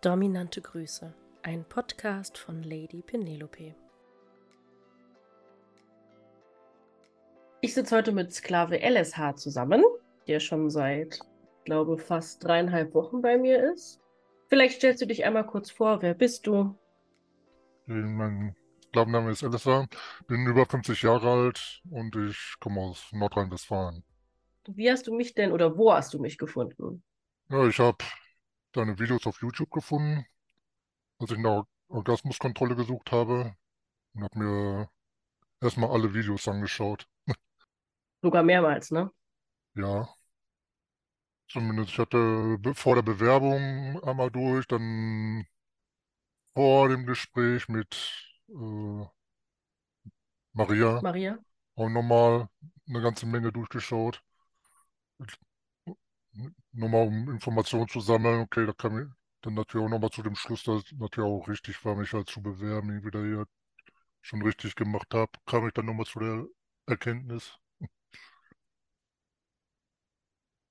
Dominante Grüße, ein Podcast von Lady Penelope. Ich sitze heute mit Sklave LSH zusammen, der schon seit, glaube fast dreieinhalb Wochen bei mir ist. Vielleicht stellst du dich einmal kurz vor, wer bist du? Mein Sklavenname ist LSH, bin über 50 Jahre alt und ich komme aus Nordrhein-Westfalen. Wie hast du mich denn oder wo hast du mich gefunden? Ja, ich habe deine Videos auf YouTube gefunden, als ich nach Orgasmuskontrolle gesucht habe und habe mir erstmal alle Videos angeschaut. Sogar mehrmals, ne? Ja. Zumindest ich hatte vor der Bewerbung einmal durch, dann vor dem Gespräch mit äh, Maria Maria? auch nochmal eine ganze Menge durchgeschaut nochmal um Informationen zu sammeln, okay, da kam ich dann natürlich auch nochmal zu dem Schluss, dass es natürlich auch richtig war, mich halt zu bewerben, irgendwie da hier schon richtig gemacht habe, kam ich dann nochmal zu der Erkenntnis.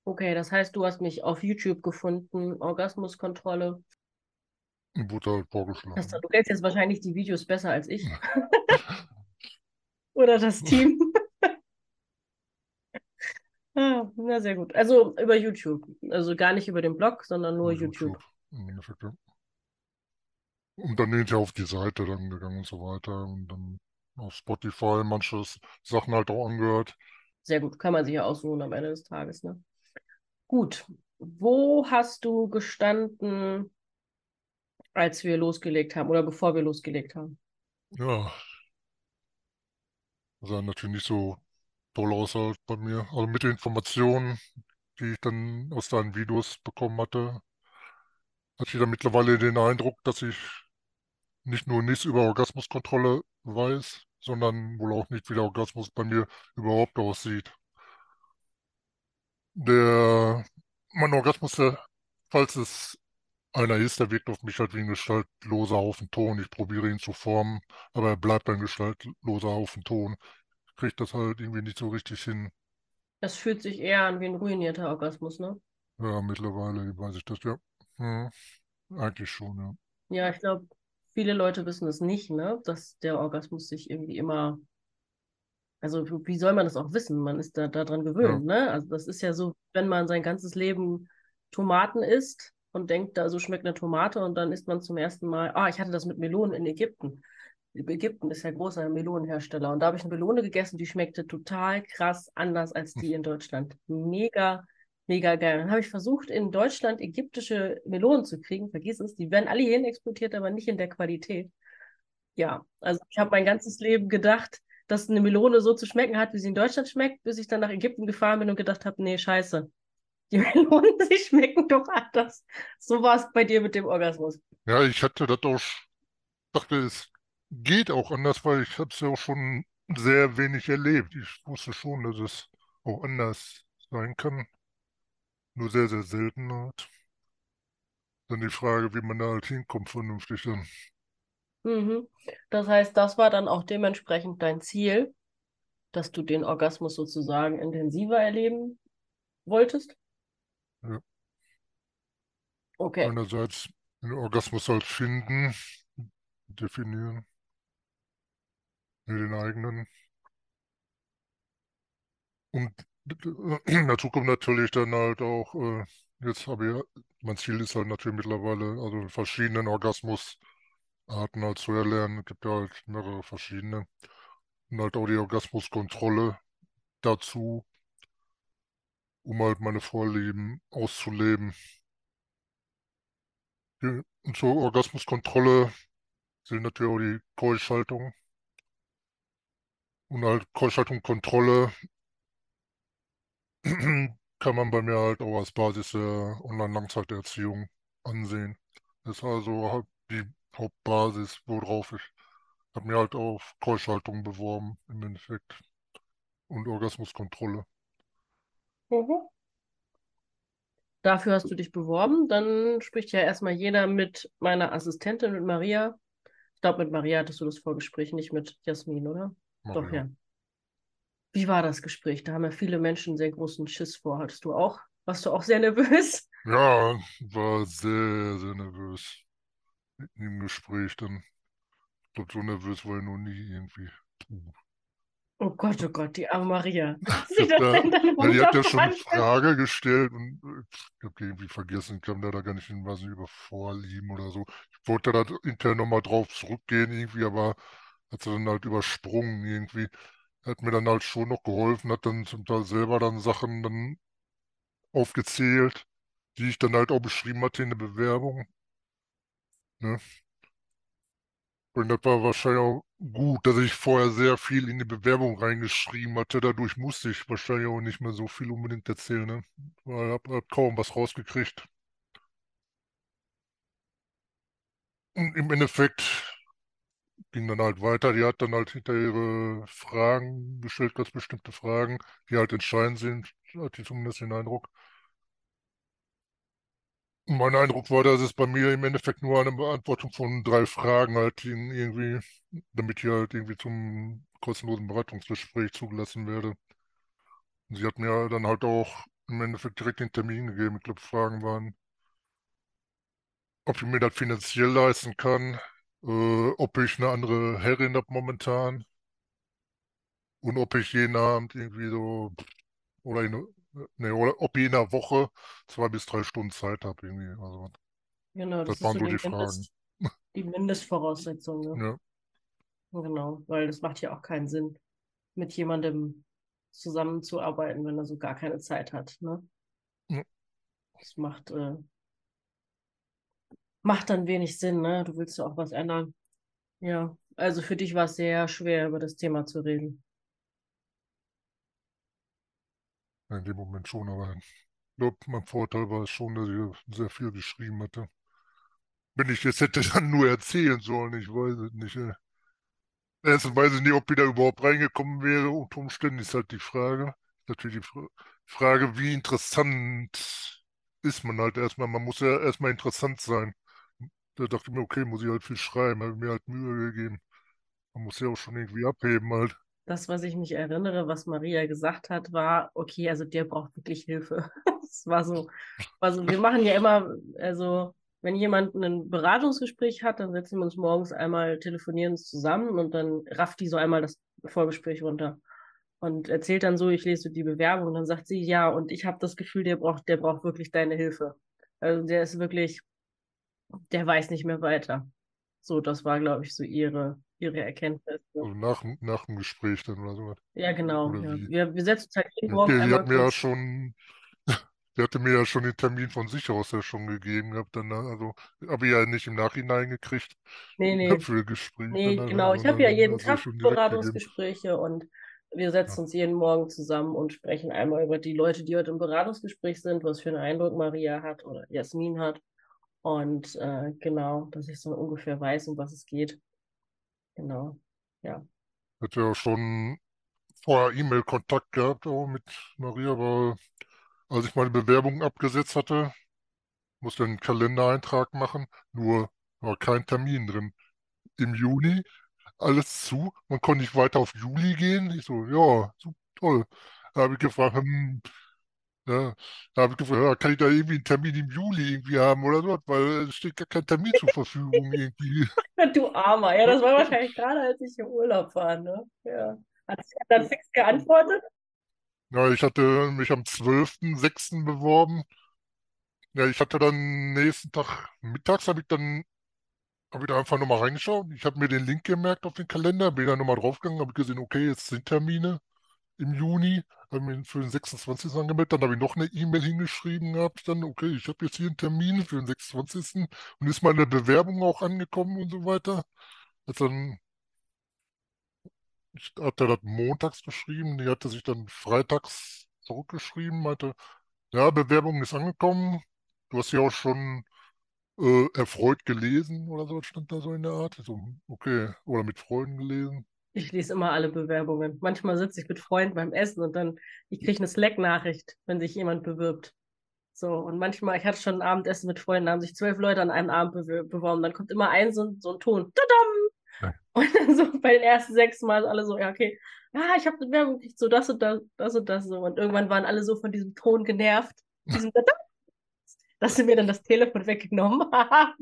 Okay, das heißt, du hast mich auf YouTube gefunden, Orgasmuskontrolle. Wurde halt vorgeschlagen. du, du kennst jetzt wahrscheinlich die Videos besser als ich. Oder das Team. Ah, na, sehr gut. Also über YouTube. Also gar nicht über den Blog, sondern nur Über YouTube. Im Endeffekt, ja. Und dann bin ich auf die Seite dann gegangen und so weiter. Und dann auf Spotify manche Sachen halt auch angehört. Sehr gut. Kann man sich ja aussuchen am Ende des Tages, ne? Gut. Wo hast du gestanden, als wir losgelegt haben oder bevor wir losgelegt haben? Ja. Das sah natürlich nicht so toll aus halt bei mir. Also mit den Informationen, die ich dann aus deinen Videos bekommen hatte, hatte ich dann mittlerweile den Eindruck, dass ich nicht nur nichts über Orgasmuskontrolle weiß, sondern wohl auch nicht, wie der Orgasmus bei mir überhaupt aussieht. Der, mein Orgasmus, der, falls es einer ist, der wirkt auf mich halt wie ein gestaltloser Haufen Ton. Ich probiere ihn zu formen, aber er bleibt ein gestaltloser Haufen Ton. Ich kriege das halt irgendwie nicht so richtig hin. Das fühlt sich eher an wie ein ruinierter Orgasmus, ne? Ja, mittlerweile weiß ich das, ja. Hm, eigentlich schon, ja. Ja, ich glaube, viele Leute wissen es nicht, ne? Dass der Orgasmus sich irgendwie immer. Also, wie soll man das auch wissen? Man ist da daran gewöhnt, ne? Also, das ist ja so, wenn man sein ganzes Leben Tomaten isst und denkt, da so schmeckt eine Tomate und dann isst man zum ersten Mal, ah, ich hatte das mit Melonen in Ägypten. Ägypten ist ja großer Melonenhersteller und da habe ich eine Melone gegessen, die schmeckte total krass anders als die in Deutschland. Mega, mega geil. Dann habe ich versucht, in Deutschland ägyptische Melonen zu kriegen. Vergiss es, die werden alle hierhin exportiert, aber nicht in der Qualität. Ja, also ich habe mein ganzes Leben gedacht, dass eine Melone so zu schmecken hat, wie sie in Deutschland schmeckt, bis ich dann nach Ägypten gefahren bin und gedacht habe, nee, scheiße. Die Melonen, sie schmecken doch anders. So war es bei dir mit dem Orgasmus. Ja, ich hatte das auch, dachte, es geht auch anders, weil ich habe es ja auch schon sehr wenig erlebt. Ich wusste schon, dass es auch anders sein kann. Nur sehr, sehr selten halt. Dann die Frage, wie man da halt hinkommt, vernünftig dann. Mhm. Das heißt, das war dann auch dementsprechend dein Ziel, dass du den Orgasmus sozusagen intensiver erleben wolltest? Ja. Okay. Einerseits den Orgasmus halt finden, definieren, den eigenen. Und dazu kommt natürlich dann halt auch, äh, jetzt habe ich, mein Ziel ist halt natürlich mittlerweile, also verschiedenen Orgasmusarten halt zu erlernen. Es gibt ja halt mehrere verschiedene. Und halt auch die Orgasmuskontrolle dazu, um halt meine Vorlieben auszuleben. Und zur Orgasmuskontrolle sind natürlich auch die Keuschhaltung. Und halt Keuschhaltung, Kontrolle kann man bei mir halt auch als Basis der Online-Langzeiterziehung ansehen. Das ist also die Hauptbasis, worauf ich habe mir halt auf Keuschhaltung beworben im Endeffekt und Orgasmuskontrolle. Mhm. Dafür hast du dich beworben. Dann spricht ja erstmal jeder mit meiner Assistentin, mit Maria. Ich glaube, mit Maria hattest du das Vorgespräch, nicht mit Jasmin, oder? Doch, ja. Wie war das Gespräch? Da haben ja viele Menschen sehr großen Schiss vor. Hattest du auch? Warst du auch sehr nervös? Ja, war sehr, sehr nervös im Gespräch dann. Ich glaube, so nervös war ich noch nie irgendwie. Puh. Oh Gott, oh Gott, die arme Maria. Sie das da, denn dann weil die hat ja schon eine? Frage gestellt und äh, ich habe irgendwie vergessen, kam da, da gar nicht hin, was über Vorlieben oder so. Ich wollte da hinterher nochmal drauf zurückgehen irgendwie, aber hat sie dann halt übersprungen irgendwie. Hat mir dann halt schon noch geholfen, hat dann zum Teil selber dann Sachen dann aufgezählt, die ich dann halt auch beschrieben hatte in der Bewerbung. Ne? Und das war wahrscheinlich auch gut, dass ich vorher sehr viel in die Bewerbung reingeschrieben hatte. Dadurch musste ich wahrscheinlich auch nicht mehr so viel unbedingt erzählen, ne? Weil ich hab, hab kaum was rausgekriegt. Und im Endeffekt ging dann halt weiter. Die hat dann halt hinter ihre Fragen gestellt, ganz bestimmte Fragen, die halt entscheidend sind, hatte ich zumindest den Eindruck. Mein Eindruck war, dass es bei mir im Endeffekt nur eine Beantwortung von drei Fragen halt irgendwie, damit ich halt irgendwie zum kostenlosen Beratungsgespräch zugelassen werde. Und sie hat mir dann halt auch im Endeffekt direkt den Termin gegeben. Ich glaube, Fragen waren, ob ich mir das finanziell leisten kann, äh, ob ich eine andere Herrin habe momentan und ob ich jeden Abend irgendwie so, oder, in, nee, oder ob ich in einer Woche zwei bis drei Stunden Zeit habe irgendwie. Also, Genau, das das waren so die Fragen. Mindest, die Mindestvoraussetzung, ne? Ja, Genau, weil das macht ja auch keinen Sinn, mit jemandem zusammenzuarbeiten, wenn er so gar keine Zeit hat, ne? ja, Das macht, äh, macht dann wenig Sinn, ne? Du willst ja auch was ändern. Ja, also für dich war es sehr schwer, über das Thema zu reden. in dem Moment schon, aber ich glaube, mein Vorteil war es schon, dass ich sehr viel geschrieben hatte. Wenn ich jetzt hätte dann nur erzählen sollen, ich weiß es nicht. Ey. Erstens weiß ich nicht, ob ich da überhaupt reingekommen wäre. Unter Umständen ist halt die Frage. Natürlich die Fra- Frage, wie interessant ist man halt erstmal. Man muss ja erstmal interessant sein. Da dachte ich mir, okay, muss ich halt viel schreiben, habe mir halt Mühe gegeben. Man muss ja auch schon irgendwie abheben halt. Das, was ich mich erinnere, was Maria gesagt hat, war, okay, also der braucht wirklich Hilfe. Es war so, war so, wir machen ja immer, also wenn jemand ein Beratungsgespräch hat, dann setzen wir uns morgens einmal, telefonieren uns zusammen und dann rafft die so einmal das Vorgespräch runter und erzählt dann so, ich lese die Bewerbung und dann sagt sie, ja, und ich habe das Gefühl, der braucht, der braucht wirklich deine Hilfe. Also der ist wirklich, der weiß nicht mehr weiter. So, das war, glaube ich, so ihre, ihre Erkenntnis. ne? Also nach, nach dem Gespräch dann oder so. Ja, genau. Ja. Wir, wir setzen uns halt jeden Morgen Okay, die hat mir ja schon, die hatte mir ja schon den Termin von sich aus ja schon gegeben gehabt. Dann, also habe ich ja nicht im Nachhinein gekriegt Nee, nee, für Gespräch, dann, nee, genau. Ich habe ja jeden Tag. Beratungsgespräche und wir setzen uns jeden Morgen zusammen und sprechen einmal über die Leute, die heute im Beratungsgespräch sind, was für einen Eindruck Maria hat oder Jasmin hat. Und äh, genau, dass ich so ungefähr weiß, um was es geht. Genau. Ja. Hatte ja schon vorher E-Mail-Kontakt gehabt auch mit Maria, aber als ich meine Bewerbung abgesetzt hatte, musste einen Kalendereintrag machen, nur war kein Termin drin. Im Juni alles zu, man konnte nicht weiter auf Juli gehen. Ich so, ja, so toll. Da habe ich gefragt, hm, ja, da habe ich gefragt, kann ich da irgendwie einen Termin im Juli irgendwie haben oder so, weil es steht gar kein Termin zur Verfügung irgendwie. Du Armer. Ja, das war wahrscheinlich gerade, als ich im Urlaub war, ne? Ja. Hat dann fix geantwortet? Ja, ich hatte mich am zwölften sechsten beworben. Ja, ich hatte dann nächsten Tag mittags habe ich dann habe ich da einfach nochmal reingeschaut. Ich habe mir den Link gemerkt auf den Kalender, bin dann nochmal draufgegangen, habe gesehen, okay, jetzt sind Termine im Juni, habe mich für den 26. angemeldet, dann habe ich noch eine E-Mail hingeschrieben gehabt, dann, okay, ich habe jetzt hier einen Termin für den 26. und ist meine Bewerbung auch angekommen und so weiter. Als dann, ich hatte das montags geschrieben, die hatte sich dann freitags zurückgeschrieben, meinte, ja, Bewerbung ist angekommen, du hast ja auch schon äh, erfreut gelesen oder so, stand da so in der Art. So, okay, oder mit Freunden gelesen. Ich lese immer alle Bewerbungen. Manchmal sitze ich mit Freunden beim Essen und dann, ich kriege eine Slack-Nachricht, wenn sich jemand bewirbt. So, und manchmal, ich hatte schon ein Abendessen mit Freunden, da haben sich zwölf Leute an einem Abend be beworben. Dann kommt immer ein so, so ein Ton. Tadam! Und dann so bei den ersten sechs Mal alle so, ja, okay, ja, ich habe eine Bewerbung gekriegt, so das und das, das und das so. Und irgendwann waren alle so von diesem Ton genervt. Diesem Tadam! dass sie mir dann das Telefon weggenommen haben.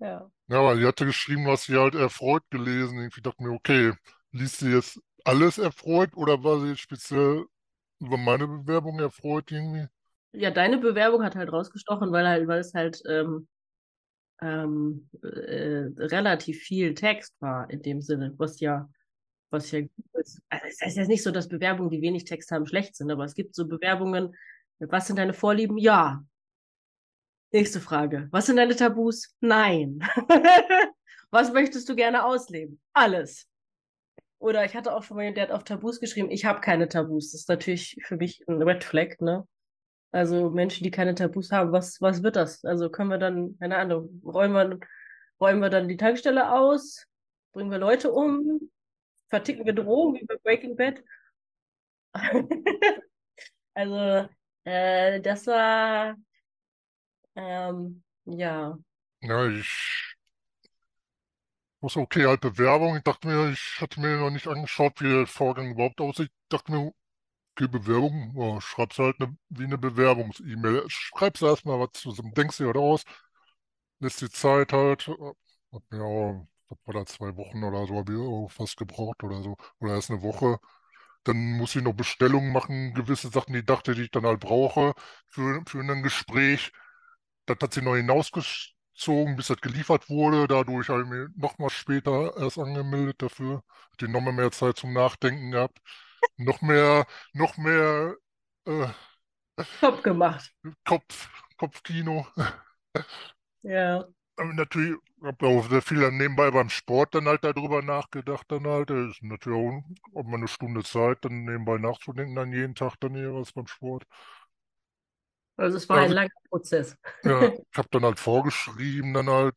Ja. Ja, aber sie hatte geschrieben, was sie halt erfreut gelesen. Ich dachte mir, okay, liest sie jetzt alles erfreut oder war sie jetzt speziell über meine Bewerbung erfreut irgendwie? Ja, deine Bewerbung hat halt rausgestochen, weil halt, weil es halt ähm, ähm, äh, relativ viel Text war in dem Sinne, was ja, was ja ist. Also es heißt jetzt nicht so, dass Bewerbungen, die wenig Text haben, schlecht sind, aber es gibt so Bewerbungen, was sind deine Vorlieben? Ja. Nächste Frage. Was sind deine Tabus? Nein. was möchtest du gerne ausleben? Alles. Oder ich hatte auch schon mal, der hat auf Tabus geschrieben, ich habe keine Tabus. Das ist natürlich für mich ein Red Flag, ne? Also Menschen, die keine Tabus haben, was, was wird das? Also können wir dann, keine Ahnung, räumen wir, räumen wir dann die Tankstelle aus, bringen wir Leute um, verticken wir Drogen wie bei Breaking Bad? also, äh, das war, ähm, ja. Ja, ich muss okay, halt Bewerbung. Ich dachte mir, ich hatte mir noch nicht angeschaut, wie der Vorgang überhaupt aussieht. Ich dachte mir, okay, Bewerbung, oh, schreib's halt eine, wie eine Bewerbungs-E-Mail. Schreib's erstmal was zusammen, denkst dir was aus, lässt die Zeit halt, hat mir auch, was war da, zwei Wochen oder so, habe ich auch fast gebraucht oder so, oder erst eine Woche. Dann muss ich noch Bestellungen machen, gewisse Sachen, die ich dachte, die ich dann halt brauche für, für ein Gespräch. Das hat sie noch hinausgezogen, bis das geliefert wurde. Dadurch habe ich mich nochmal später erst angemeldet dafür. Die nochmal mehr Zeit zum Nachdenken gehabt noch mehr, noch mehr äh, Kopf gemacht. Kopf, Kopfkino. Ja. Aber natürlich habe auch sehr viel dann nebenbei beim Sport dann halt darüber nachgedacht dann halt. Das ist natürlich auch, ob man eine Stunde Zeit dann nebenbei nachzudenken, dann jeden Tag dann jeweils beim Sport. Also es war also, ein langer Prozess. Ja, ich habe dann halt vorgeschrieben, dann halt,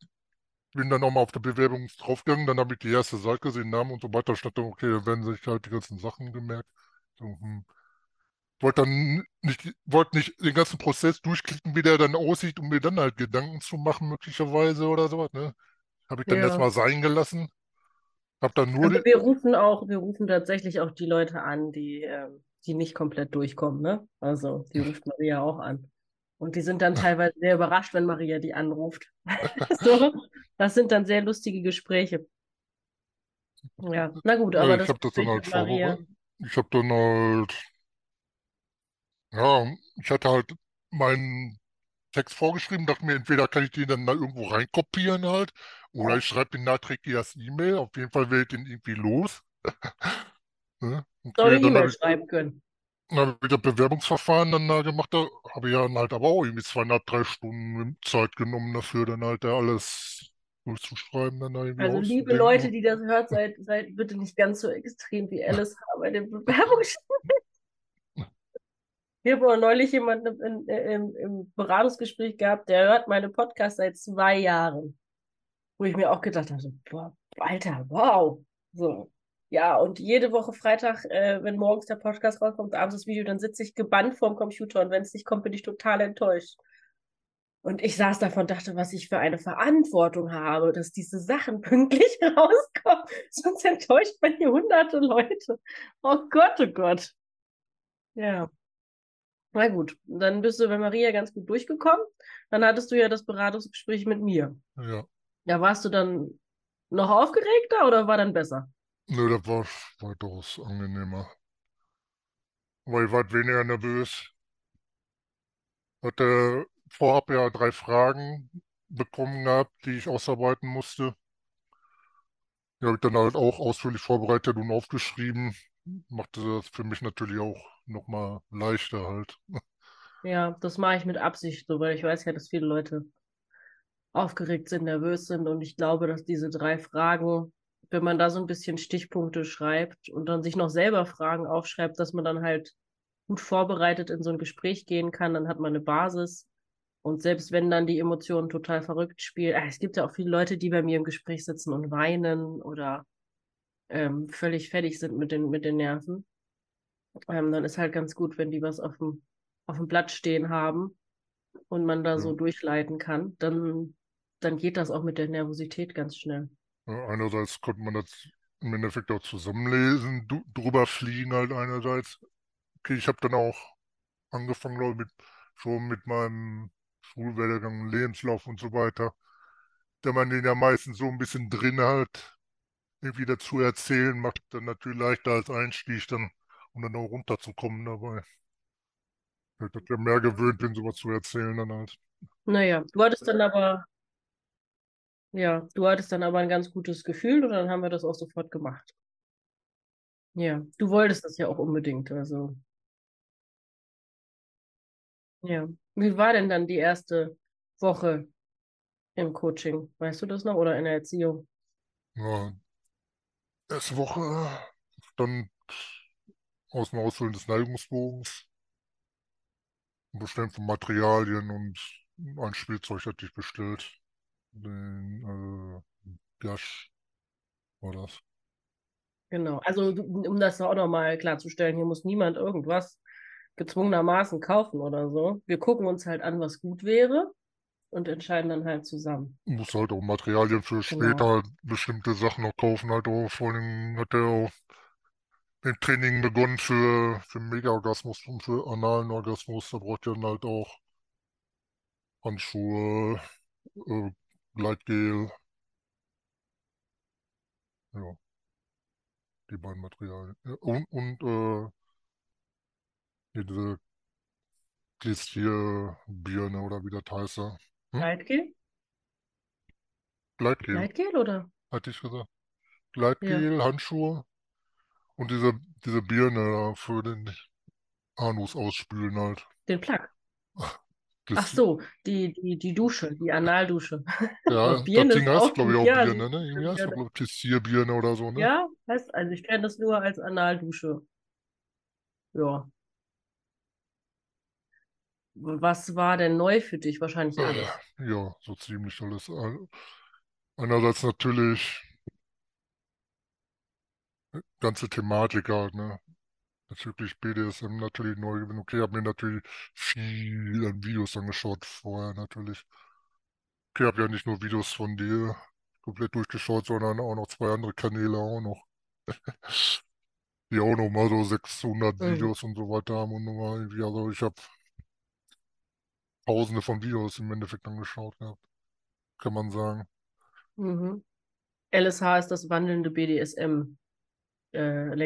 bin dann nochmal auf der Bewerbung draufgegangen, dann habe ich die erste Seite gesehen, Namen und so weiter, dann, okay, da werden sich halt die ganzen Sachen gemerkt. So, hm. Wollte dann nicht, wollte nicht den ganzen Prozess durchklicken, wie der dann aussieht, um mir dann halt Gedanken zu machen, möglicherweise oder sowas, ne? Habe ich dann Ja. erstmal sein gelassen. Hab dann nur Also wir rufen auch, wir rufen tatsächlich auch die Leute an, die, ähm, die nicht komplett durchkommen, ne? Also die ruft Maria auch an. Und die sind dann teilweise sehr überrascht, wenn Maria die anruft. So, das sind dann sehr lustige Gespräche. Ja, na gut, aber ich das habe das dann halt Maria. vorbereitet. Ich habe dann halt, ja, ich hatte halt meinen Text vorgeschrieben, dachte mir, entweder kann ich den dann da irgendwo reinkopieren halt, oder ich schreibe den nachträglich als E-Mail. Auf jeden Fall wähle ich den irgendwie los. Ne? Soll eine E-Mail schreiben können. Dann hab ich das Bewerbungsverfahren dann da gemacht, da habe ich dann halt aber auch irgendwie zweieinhalb, drei Stunden Zeit genommen dafür, dann halt da alles durchzuschreiben, dann da irgendwie Also liebe. Leute, die das hört, seid, seid bitte nicht ganz so extrem wie Alice bei den Bewerbungsschreiben. Ich habe auch neulich jemanden im, im, im Beratungsgespräch gehabt, der hört meine Podcasts seit zwei Jahren. Wo ich mir auch gedacht habe, boah, Alter, wow. So. Ja, und jede Woche Freitag, äh, wenn morgens der Podcast rauskommt, abends das Video, dann sitze ich gebannt vorm Computer und wenn es nicht kommt, bin ich total enttäuscht. Und ich saß davon und dachte, was ich für eine Verantwortung habe, dass diese Sachen pünktlich rauskommen. Sonst enttäuscht man hier hunderte Leute. Oh Gott, oh Gott. Ja. Na gut, dann bist du bei Maria ganz gut durchgekommen. Dann hattest du ja das Beratungsgespräch mit mir. Ja, Ja, warst du dann noch aufgeregter oder war dann besser? Nö, das war weitaus angenehmer. Weil ich war weniger nervös. Hatte vorab ja drei Fragen bekommen gehabt, die ich ausarbeiten musste. Die habe ich dann halt auch ausführlich vorbereitet und aufgeschrieben. Machte das für mich natürlich auch nochmal leichter halt. Ja, das mache ich mit Absicht so, weil ich weiß ja, dass viele Leute aufgeregt sind, nervös sind und ich glaube, dass diese drei Fragen, wenn man da so ein bisschen Stichpunkte schreibt und dann sich noch selber Fragen aufschreibt, dass man dann halt gut vorbereitet in so ein Gespräch gehen kann, dann hat man eine Basis. Und selbst wenn dann die Emotionen total verrückt spielen, äh, es gibt ja auch viele Leute, die bei mir im Gespräch sitzen und weinen oder ähm, völlig fertig sind mit den, mit den Nerven. Ähm, dann ist halt ganz gut, wenn die was auf dem, auf dem Blatt stehen haben und man da so Ja. durchleiten kann, dann, dann geht das auch mit der Nervosität ganz schnell. Einerseits konnte man das im Endeffekt auch zusammenlesen, drüber fliegen halt einerseits. Okay, ich habe dann auch angefangen, glaube ich, mit, schon mit meinem Schulwerdegang, Lebenslauf und so weiter, da man den ja meistens so ein bisschen drin hat, irgendwie dazu erzählen, macht dann natürlich leichter als Einstieg dann, um dann auch runterzukommen dabei. Ich ja mehr gewöhnt bin, sowas zu erzählen dann halt. Naja, du hattest dann aber, ja, du hattest dann aber ein ganz gutes Gefühl und dann haben wir das auch sofort gemacht. Ja, du wolltest das ja auch unbedingt, also. Ja. Wie war denn dann die erste Woche im Coaching? Weißt du das noch? Oder in der Erziehung? Ja, erste Woche dann aus dem Ausfüllen des Neigungsbogens, Bestellen von Materialien und ein Spielzeug hatte ich bestellt. Den äh, Gash war das. Genau. Also, um das auch nochmal klarzustellen, hier muss niemand irgendwas gezwungenermaßen kaufen oder so. Wir gucken uns halt an, was gut wäre und entscheiden dann halt zusammen. Muss halt auch Materialien für später Genau. bestimmte Sachen noch kaufen, halt auch. Vor allem hat er auch den Training begonnen für, für Mega-Orgasmus und für analen Orgasmus. Da braucht ihr dann halt auch Handschuhe, äh, Gleitgel, ja, die beiden Materialien. Ja, und und äh, hier diese Glistierbirne oder wie das heißt. ja. Hm? Gleitgel? Gleitgel, Gleitgel oder? hatte ich gesagt. Ja, Gleitgel, Handschuhe und diese, diese Birne für den Anus ausspülen halt. den Plug. Ach so, die, die, die Dusche, die Analdusche. Ja, das Ding ist heißt, auch glaube ich, auch Ja, Birne, ne? Irgendwie heißt ja, das, glaube ich, Tessierbirne oder so, ne? ja, heißt, also ich kenne das nur als Analdusche. Ja. Was war denn neu für dich? Wahrscheinlich Äh, alles. ja, so ziemlich alles. Ein- Einerseits natürlich ganze Thematik halt, ne? Bezüglich BDSM natürlich neu gewesen. Okay, habe mir natürlich viel an Videos angeschaut vorher natürlich. Okay, habe ja nicht nur Videos von dir komplett durchgeschaut, sondern auch noch zwei andere Kanäle auch noch. Die auch noch mal so 600 Mhm. Videos und so weiter haben und nochmal irgendwie, also ich habe tausende von Videos im Endeffekt angeschaut gehabt, kann man sagen. Mhm. LSH ist das wandelnde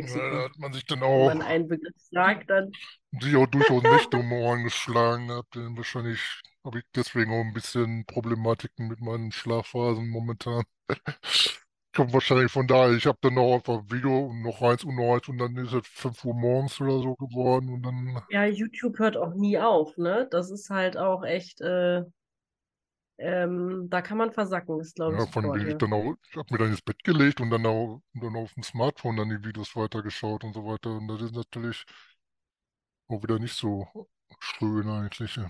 Da BDSM-Lexikon. hat man sich dann Wenn auch, man einen Begriff sagt, dann. sich auch durchaus Nächte um Ohren geschlagen gehabt, denn wahrscheinlich habe ich deswegen auch ein bisschen Problematiken mit meinen Schlafphasen momentan. Kommt wahrscheinlich von daher. Ich habe dann noch einfach Video und noch eins und noch eins und dann ist es 5 Uhr morgens oder so geworden und dann, Ja, YouTube hört auch nie auf, ne? Das ist halt auch echt, äh, ähm, da kann man versacken, das glaube ich ja, von ich ja. dann auch, ich habe mir dann ins Bett gelegt und dann auch dann auf dem Smartphone dann die Videos weitergeschaut und so weiter. Und das ist natürlich auch wieder nicht so schön eigentlich. Ja,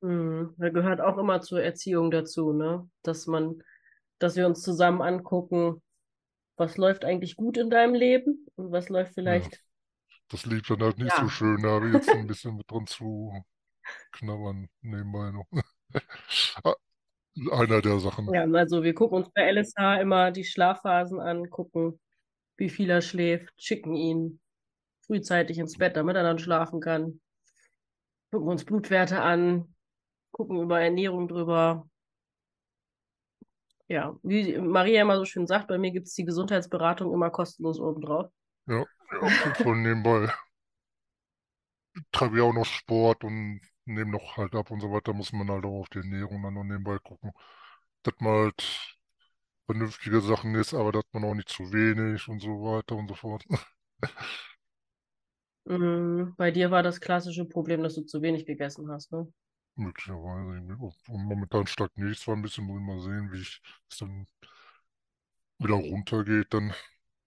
Mhm. Da gehört auch immer zur Erziehung dazu, ne? Dass man, dass wir uns zusammen angucken, was läuft eigentlich gut in deinem Leben und was läuft Ja, vielleicht, das lief dann halt nicht so ja. schön. Da habe ich jetzt ein bisschen mit dran zu knabbern nebenbei noch. Ah, Einer der Sachen. Ja, also wir gucken uns bei LSH immer die Schlafphasen an, gucken, wie viel er schläft, schicken ihn frühzeitig ins Bett, damit er dann schlafen kann. Gucken uns Blutwerte an, gucken über Ernährung drüber. Ja, wie Maria immer so schön sagt, bei mir gibt es die Gesundheitsberatung immer kostenlos obendrauf. Ja, ja, von nebenbei. treibe ja auch noch Sport und nehme noch halt ab und so weiter, muss man halt auch auf die Ernährung dann noch nebenbei gucken. Dass man halt vernünftige Sachen isst, aber dass man auch nicht zu wenig und so weiter und so fort. Mm, bei dir war das klassische Problem, dass du zu wenig gegessen hast, ne? Möglicherweise. Und momentan stagniert es zwar ein bisschen, muss ich mal sehen, wie ich es dann wieder runtergeht dann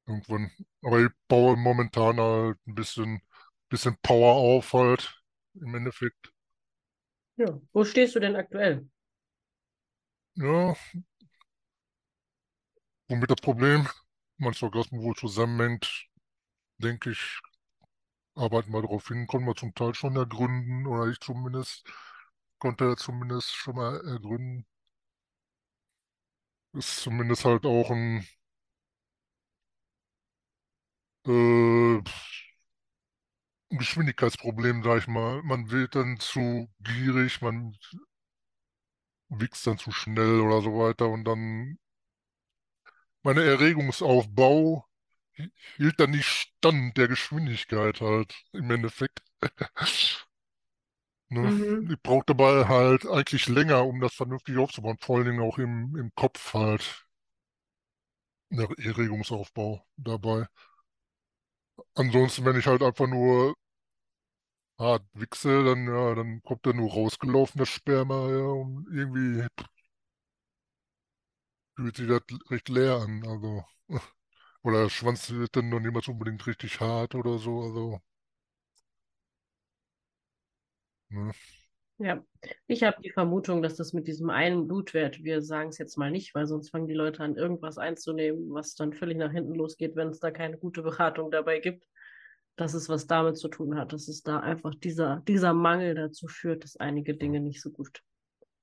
irgendwann. Aber ich baue momentan halt ein bisschen, bisschen Power auf halt im Endeffekt. Ja. Wo stehst du denn aktuell? Ja, womit das Problem manchmal Orgasmus wohl zusammenhängt, denke ich, arbeiten wir darauf hin, konnten wir zum Teil schon ergründen, oder ich zumindest, konnte er zumindest schon mal ergründen. Ist zumindest halt auch ein, äh, Geschwindigkeitsproblem, sag ich mal. Man wird dann zu gierig, man wichst dann zu schnell oder so weiter und dann mein Erregungsaufbau hielt dann nicht stand der Geschwindigkeit halt im Endeffekt. Ne? Mhm. Ich brauchte dabei halt eigentlich länger, um das vernünftig aufzubauen, vor allen Dingen auch im, im Kopf halt. Der Erregungsaufbau dabei. Ansonsten, wenn ich halt einfach nur hart wichse, dann, ja, dann kommt da nur rausgelaufen, das Sperma, ja, und irgendwie fühlt sich das recht leer an, also. Oder der Schwanz wird dann noch niemals unbedingt richtig hart oder so, also. Ne? Ja, ich habe die Vermutung, dass das mit diesem einen Blutwert, wir sagen es jetzt mal nicht, weil sonst fangen die Leute an, irgendwas einzunehmen, was dann völlig nach hinten losgeht, wenn es da keine gute Beratung dabei gibt, dass es was damit zu tun hat, dass es da einfach dieser, dieser Mangel dazu führt, dass einige Dinge nicht so gut,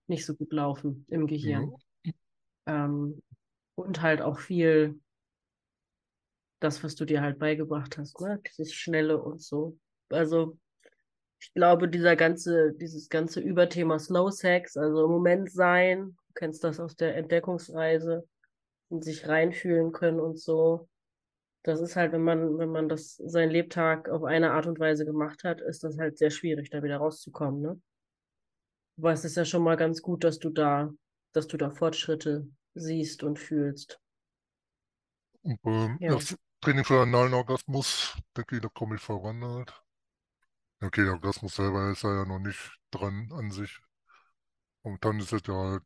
nicht so gut laufen im Gehirn. Ja. Ähm, und halt auch viel das, was du dir halt beigebracht hast, ne? Dieses Schnelle und so. Also ich glaube, dieser ganze, dieses ganze Überthema Slow Sex, also im Moment sein, du kennst das aus der Entdeckungsreise, in sich reinfühlen können und so. Das ist halt, wenn man, wenn man das sein Lebtag auf eine Art und Weise gemacht hat, ist das halt sehr schwierig, da wieder rauszukommen, ne? Aber es ist ja schon mal ganz gut, dass du da, dass du da Fortschritte siehst und fühlst. Und ähm, Ja. das Training für analen Orgasmus, denke ich, da komme ich voran halt. Okay, der Orgasmus selber ist ja noch nicht dran an sich. Und dann ist es ja halt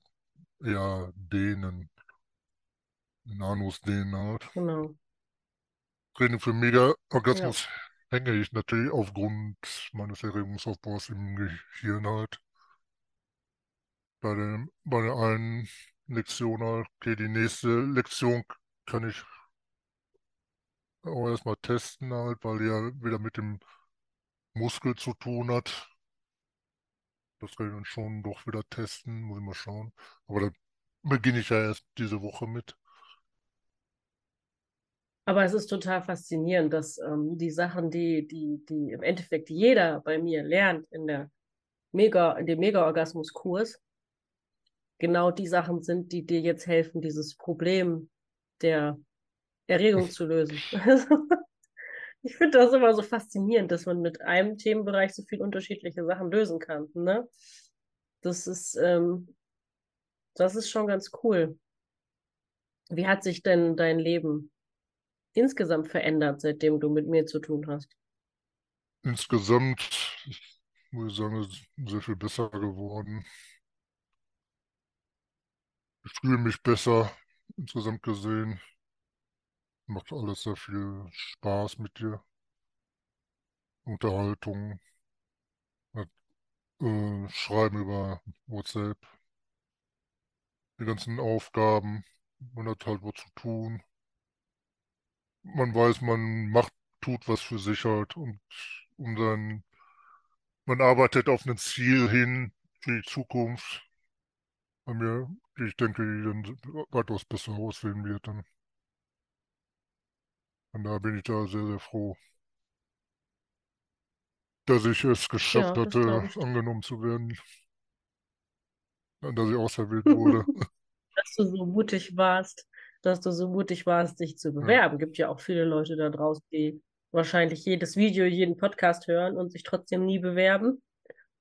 eher dehnen. Nanos dehnen halt. Genau. Training für Ja. Mega-Orgasmus hänge ich natürlich aufgrund meines Erregungsaufbaus im Gehirn halt. Bei, dem, bei der einen Lektion halt. Okay, die nächste Lektion kann ich auch erstmal testen halt, weil die ja wieder mit dem Muskel zu tun hat. Das kann ich dann schon doch wieder testen, muss ich mal schauen. Aber da beginne ich ja erst diese Woche mit. Aber es ist total faszinierend, dass ähm, die Sachen, die, die, die im Endeffekt jeder bei mir lernt in der Mega, in dem Mega-Orgasmus-Kurs, genau die Sachen sind, die dir jetzt helfen, dieses Problem der Erregung zu lösen. ich finde das immer so faszinierend, dass man mit einem Themenbereich so viele unterschiedliche Sachen lösen kann. Ne? Das ist, ähm, das ist schon ganz cool. Wie hat sich denn dein Leben insgesamt verändert, seitdem du mit mir zu tun hast? Insgesamt, ich muss sagen, sehr viel besser geworden. Ich fühle mich besser, insgesamt gesehen. Macht alles sehr viel Spaß mit dir. Unterhaltung, äh, Schreiben über WhatsApp, die ganzen Aufgaben, man hat halt was zu tun. Man weiß, man macht, tut was für sich halt und um sein, man arbeitet auf ein Ziel hin für die Zukunft. Bei mir, die ich denke, die dann weitaus besser aussehen wird dann. Und da bin ich da sehr, sehr froh, dass ich es geschafft Ja, hatte, angenommen zu werden, dass ich auserwählt wurde. dass du so mutig warst, dass du so mutig warst, dich zu Ja. bewerben. Gibt ja auch viele Leute da draußen, die wahrscheinlich jedes Video, jeden Podcast hören und sich trotzdem nie bewerben.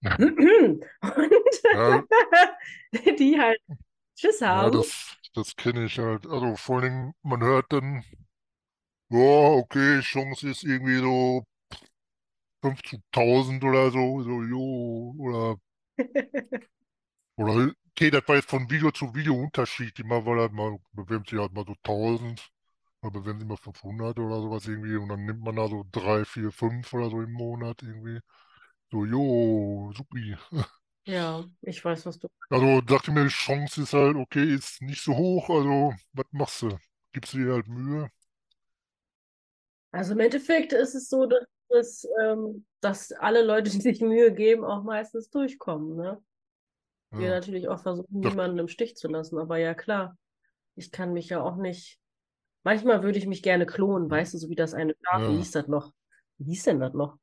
Ja. Und Ja, die halt Schiss ja, haben. das, das kenne ich halt. Also vor allen Dingen, man hört dann, ja, okay, Chance ist irgendwie so 5 zu 1000 oder so, so, jo, oder, oder, okay, das war jetzt von Video zu Video unterschiedlich. Mal war das mal, bewerben sich halt mal so 1000, mal bewerben sich mal 500 oder sowas irgendwie und dann nimmt man da so 3, 4, 5 oder so im Monat irgendwie. So, jo, supi. Ja, ich weiß, was du. Also dachte mir, die Chance ist halt, okay, ist nicht so hoch, also was machst du? Gibst du dir halt Mühe? Also im Endeffekt ist es so, dass, dass, ähm, dass alle Leute, die sich Mühe geben, auch meistens durchkommen. Ne? Wir Ja, natürlich auch versuchen, dachte, niemanden im Stich zu lassen. Aber ja, klar, ich kann mich ja auch nicht. Manchmal würde ich mich gerne klonen, weißt du, so wie das eine. Wie ja, hieß das noch? Wie hieß denn das noch?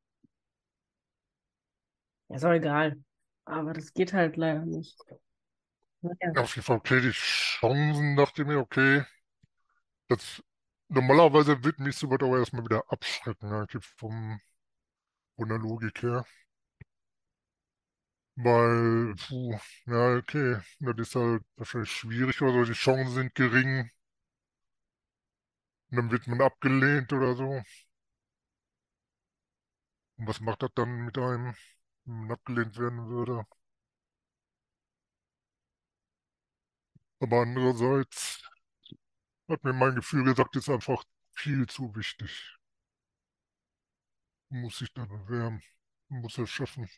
Ist auch egal. Aber das geht halt leider nicht. Naja. Auf jeden Fall, okay, die Chancen dachte ich mir, okay, das normalerweise wird mich sowas aber erstmal wieder abschrecken, eigentlich vom, von der Logik her. Weil, puh, ja, okay, das ist halt wahrscheinlich schwierig oder so, die Chancen sind gering. Und dann wird man abgelehnt oder so. Und was macht das dann mit einem, wenn man abgelehnt werden würde? Aber andererseits hat mir mein Gefühl gesagt, ist einfach viel zu wichtig. Muss sich da bewerben, muss es schaffen.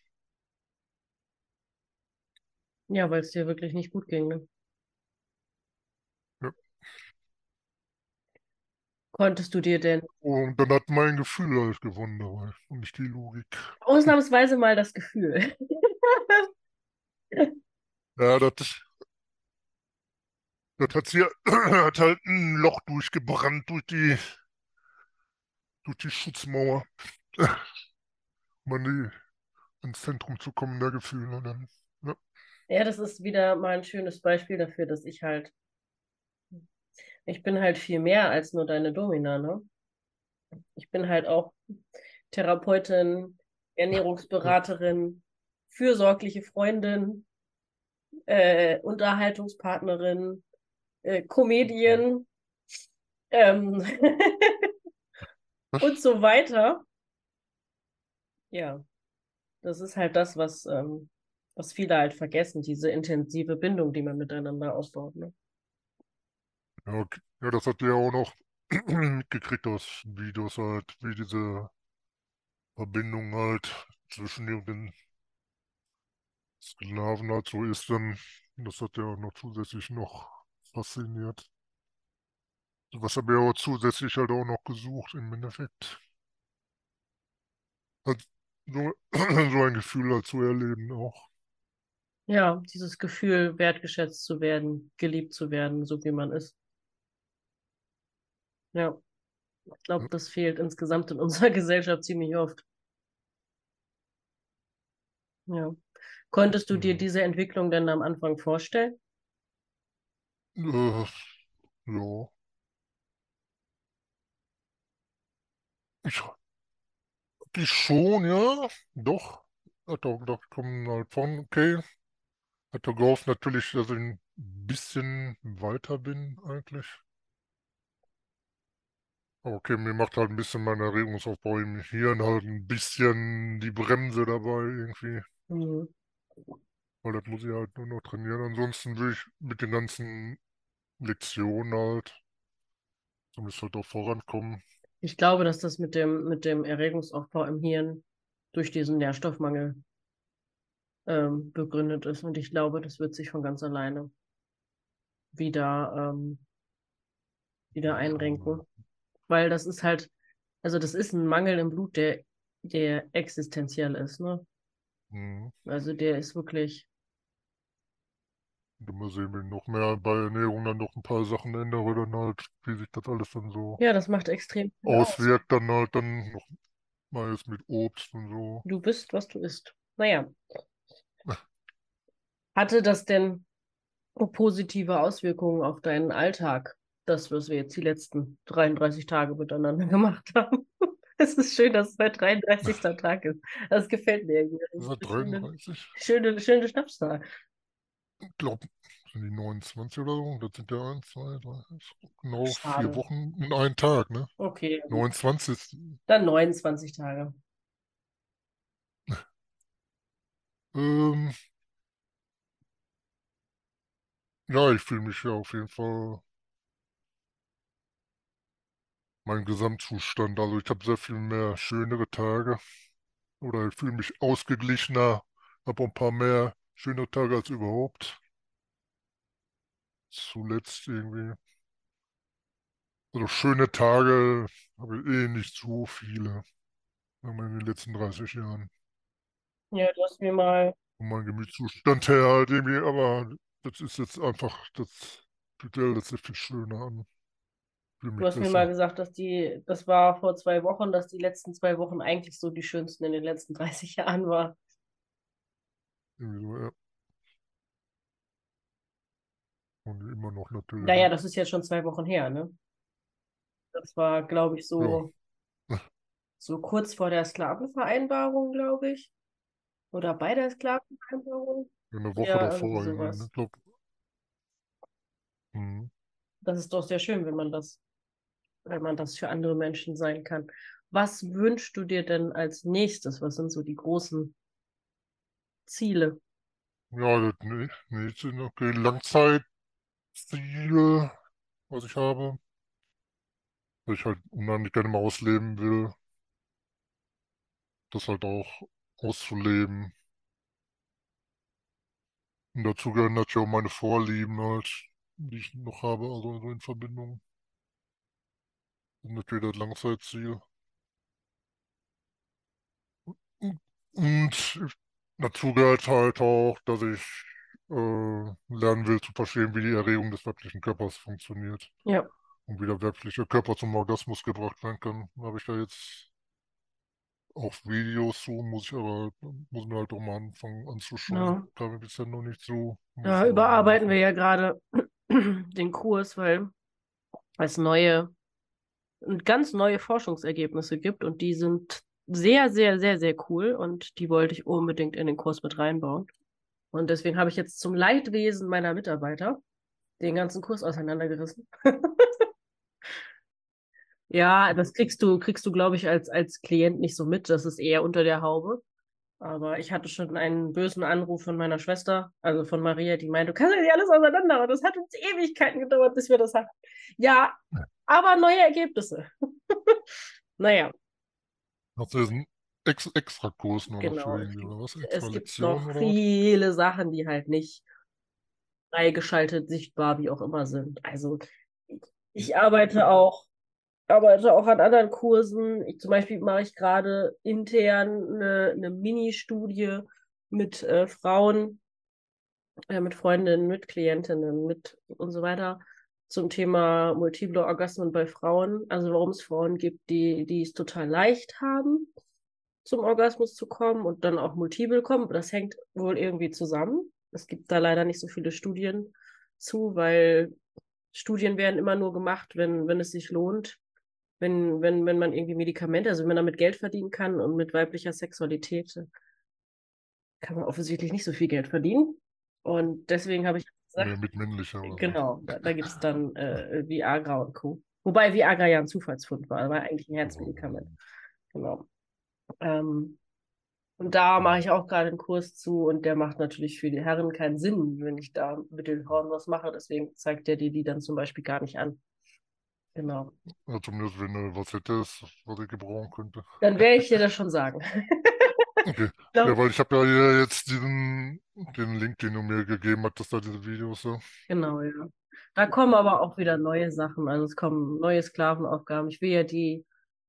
Ja, weil es dir wirklich nicht gut ging, ne? Ja. Konntest du dir denn Und dann hat mein Gefühl halt gewonnen dabei und nicht die Logik. ausnahmsweise mal das Gefühl? Ja, das, das hat sie hat halt ein Loch durchgebrannt durch die durch die Schutzmauer. Man die ins Zentrum zu kommen der Gefühle dann. Ja. Das ist wieder mal ein schönes Beispiel dafür, dass ich halt, ich bin halt viel mehr als nur deine Domina, ne? Ich bin halt auch Therapeutin, Ernährungsberaterin, fürsorgliche Freundin, äh, Unterhaltungspartnerin, äh, Comedian ähm, und so weiter. Ja, das ist halt das, was, ähm, was viele halt vergessen, diese intensive Bindung, die man miteinander aufbaut. Ne? Ja, okay. ja, das hat ihr auch noch mitgekriegt aus Videos halt, wie diese Verbindung halt zwischen den Sklaven halt so ist dann. Das hat ja auch noch zusätzlich noch fasziniert. Was habe ich auch zusätzlich halt auch noch gesucht im Endeffekt. Halt so, so ein Gefühl halt zu erleben auch. Ja, dieses Gefühl, wertgeschätzt zu werden, geliebt zu werden, so wie man ist. Ja, ich glaube, Ja. das fehlt insgesamt in unserer Gesellschaft ziemlich oft. Ja. Konntest du dir Ja. diese Entwicklung denn am Anfang vorstellen? Äh, ja. Ich, die schon, ja. Doch. Hat auch gedacht, kommen halt von, okay. Gehofft natürlich, dass ich ein bisschen weiter bin eigentlich. Okay, mir macht halt ein bisschen mein Erregungsaufbau im Hirn halt ein bisschen die Bremse dabei irgendwie. Mhm. Weil das muss ich halt nur noch trainieren. Ansonsten will ich mit den ganzen Lektionen halt zumindest halt auch vorankommen. Ich glaube, dass das mit dem, mit dem Erregungsaufbau im Hirn durch diesen Nährstoffmangel ähm, begründet ist. Und ich glaube, das wird sich von ganz alleine wieder, ähm, wieder einrenken. Weil das ist halt, also das ist ein Mangel im Blut, der, der existenziell ist, ne? Mhm. Also der ist wirklich, mal sehen, wenn ich noch mehr bei Ernährung dann noch ein paar Sachen ändere, dann halt, wie sich das alles dann so ja, das macht extrem aus. auswirkt, dann halt dann noch mal jetzt mit Obst und so. Du bist, was du isst. Naja. Hatte das denn positive Auswirkungen auf deinen Alltag? Das, was wir jetzt die letzten 33 Tage miteinander gemacht haben. Es ist schön, dass es heute 33. Tag ist. Das gefällt mir irgendwie. Das Ist ist das eine schöne, 33? schöne, schöne Schnapszahl. Ich glaube, sind die 29 oder so? Das sind ja 1, 2, 3, genau Schade. vier Wochen und ein Tag, ne? Okay, gut. 29. dann 29 Tage. Ähm, ja, ich fühle mich ja auf jeden Fall mein Gesamtzustand. Also ich habe sehr viel mehr schönere Tage. Oder ich fühle mich ausgeglichener, habe ein paar mehr schöne Tage als überhaupt. Zuletzt irgendwie. Also schöne Tage habe ich eh nicht so viele. Sagen wir in den letzten 30 Jahren. Ja, du hast mir mal, Von meinem Gemütszustand her halt irgendwie, aber das ist jetzt einfach, das fühlt sich viel schöner an. Du hast mir mal besser. gesagt, dass die, das war vor zwei Wochen, dass die letzten zwei Wochen eigentlich so die schönsten in den letzten 30 Jahren waren. Irgendwie so, ja. Und immer noch natürlich. Naja, das ist jetzt schon zwei Wochen her, ne? Das war, glaube ich, so, Ja. so kurz vor der Sklavenvereinbarung, glaube ich. Oder bei der Sklavenvereinbarung. Eine Woche Ja, davor sowas. ne? Glaub, mhm. Das ist doch sehr schön, wenn man das, wenn man das für andere Menschen sein kann. Was wünschst du dir denn als nächstes? Was sind so die großen Ziele? Ja, das sind okay. Langzeitziele, was ich habe, dass ich halt unheimlich gerne mal ausleben will, das halt auch auszuleben. Und dazu gehören natürlich auch meine Vorlieben halt, die ich noch habe, also so in Verbindung. Ist natürlich das Langzeitziel. Und und dazu gehört halt auch, dass ich äh, lernen will zu verstehen, wie die Erregung des weiblichen Körpers funktioniert. Ja, Und wie der weibliche Körper zum Orgasmus gebracht werden kann. Habe ich da jetzt auch Videos zu, muss ich aber, muss mir halt auch mal anfangen anzuschauen. Ja. Kam mir bisher noch nicht so. Da ich aber überarbeiten wir ja gerade den Kurs, weil es neue, ganz neue Forschungsergebnisse gibt und die sind sehr, sehr, sehr, sehr cool und die wollte ich unbedingt in den Kurs mit reinbauen. Und deswegen habe ich jetzt zum Leidwesen meiner Mitarbeiter den ganzen Kurs auseinandergerissen. Ja, das kriegst du, kriegst du, glaube ich, als, als Klient nicht so mit. Das ist eher unter der Haube. Aber ich hatte schon einen bösen Anruf von meiner Schwester, also von Maria, die meinte, du kannst ja nicht alles auseinander. Und das hat uns Ewigkeiten gedauert, bis wir das hatten. Ja, aber neue Ergebnisse. naja, Hast du jetzt einen Ex Extrakurs nur noch genau. für Es irgendwie, gibt, oder was? Extra es gibt noch oder viele Sachen, die halt nicht freigeschaltet, sichtbar, wie auch immer sind. Also ich arbeite auch arbeite auch an anderen Kursen. Ich, zum Beispiel mache ich gerade intern eine, eine Mini-Studie mit äh, Frauen, äh, mit Freundinnen, mit Klientinnen, mit und so weiter zum Thema multiple Orgasmen bei Frauen. Also warum es Frauen gibt, die, die es total leicht haben, zum Orgasmus zu kommen und dann auch multiple kommen. Das hängt wohl irgendwie zusammen. Es gibt da leider nicht so viele Studien zu, weil Studien werden immer nur gemacht, wenn, wenn es sich lohnt wenn, wenn, wenn man irgendwie Medikamente, also wenn man damit Geld verdienen kann und mit weiblicher Sexualität kann man offensichtlich nicht so viel Geld verdienen. Und deswegen habe ich gesagt, mit männlicher oder genau, da, da gibt es dann äh, Viagra und Co. Wobei Viagra ja ein Zufallsfund war, war eigentlich ein Herzmedikament. Genau. Ähm, und da mache ich auch gerade einen Kurs zu und der macht natürlich für die Herren keinen Sinn, wenn ich da mit den Frauen was mache. Deswegen zeigt der dir die dann zum Beispiel gar nicht an. Genau. Ja, zumindest wenn du was hättest, was ich gebrauchen könnte. Dann werde ich dir das schon sagen. Okay. Ja. Ja, weil ich habe ja hier jetzt diesen, den Link, den du mir gegeben hattest, da diese Videos, ja. Genau, ja. Da kommen aber auch wieder neue Sachen. Also es kommen neue Sklavenaufgaben. Ich will ja die,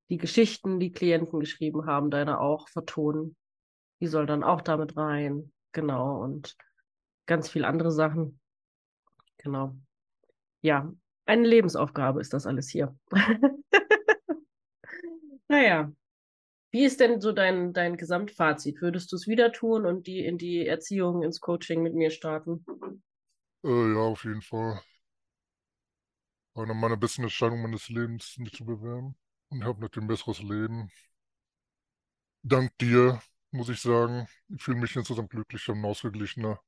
die Geschichten, die Klienten geschrieben haben, deine auch vertonen. Die soll dann auch damit rein. Genau. Und ganz viel andere Sachen. Genau. Ja, eine Lebensaufgabe ist das alles hier. naja. Wie ist denn so dein, dein Gesamtfazit? Würdest du es wieder tun und die in die Erziehung, ins Coaching mit mir starten? Äh, ja, auf jeden Fall. Eine meiner besten Entscheidungen meines Lebens, mich zu bewerben. Und habe natürlich ein besseres Leben. Dank dir, muss ich sagen. Ich fühle mich insgesamt glücklicher und ausgeglichener.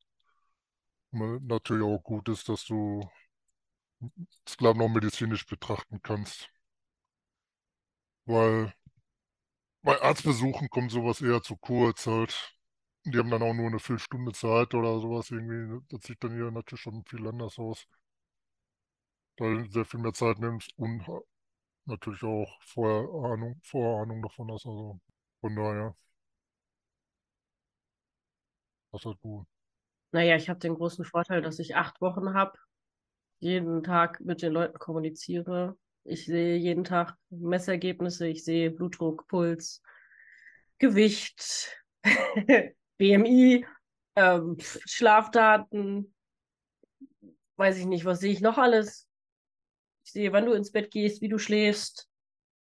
Und natürlich auch gut ist, dass du Sklaven auch medizinisch betrachten kannst. Weil bei Arztbesuchen kommt sowas eher zu kurz halt. Die haben dann auch nur eine Viertelstunde Zeit oder sowas irgendwie. Das sieht dann hier natürlich schon viel anders aus. Weil du sehr viel mehr Zeit nimmst und natürlich auch vorher Ahnung, Vorahnung davon hast. Also von daher, das ist halt gut. Naja, ich habe den großen Vorteil, dass ich acht Wochen habe, jeden Tag mit den Leuten kommuniziere. Ich sehe jeden Tag Messergebnisse, ich sehe Blutdruck, Puls, Gewicht, BMI, ähm, Schlafdaten, weiß ich nicht, was sehe ich noch alles? Ich sehe, wann du ins Bett gehst, wie du schläfst,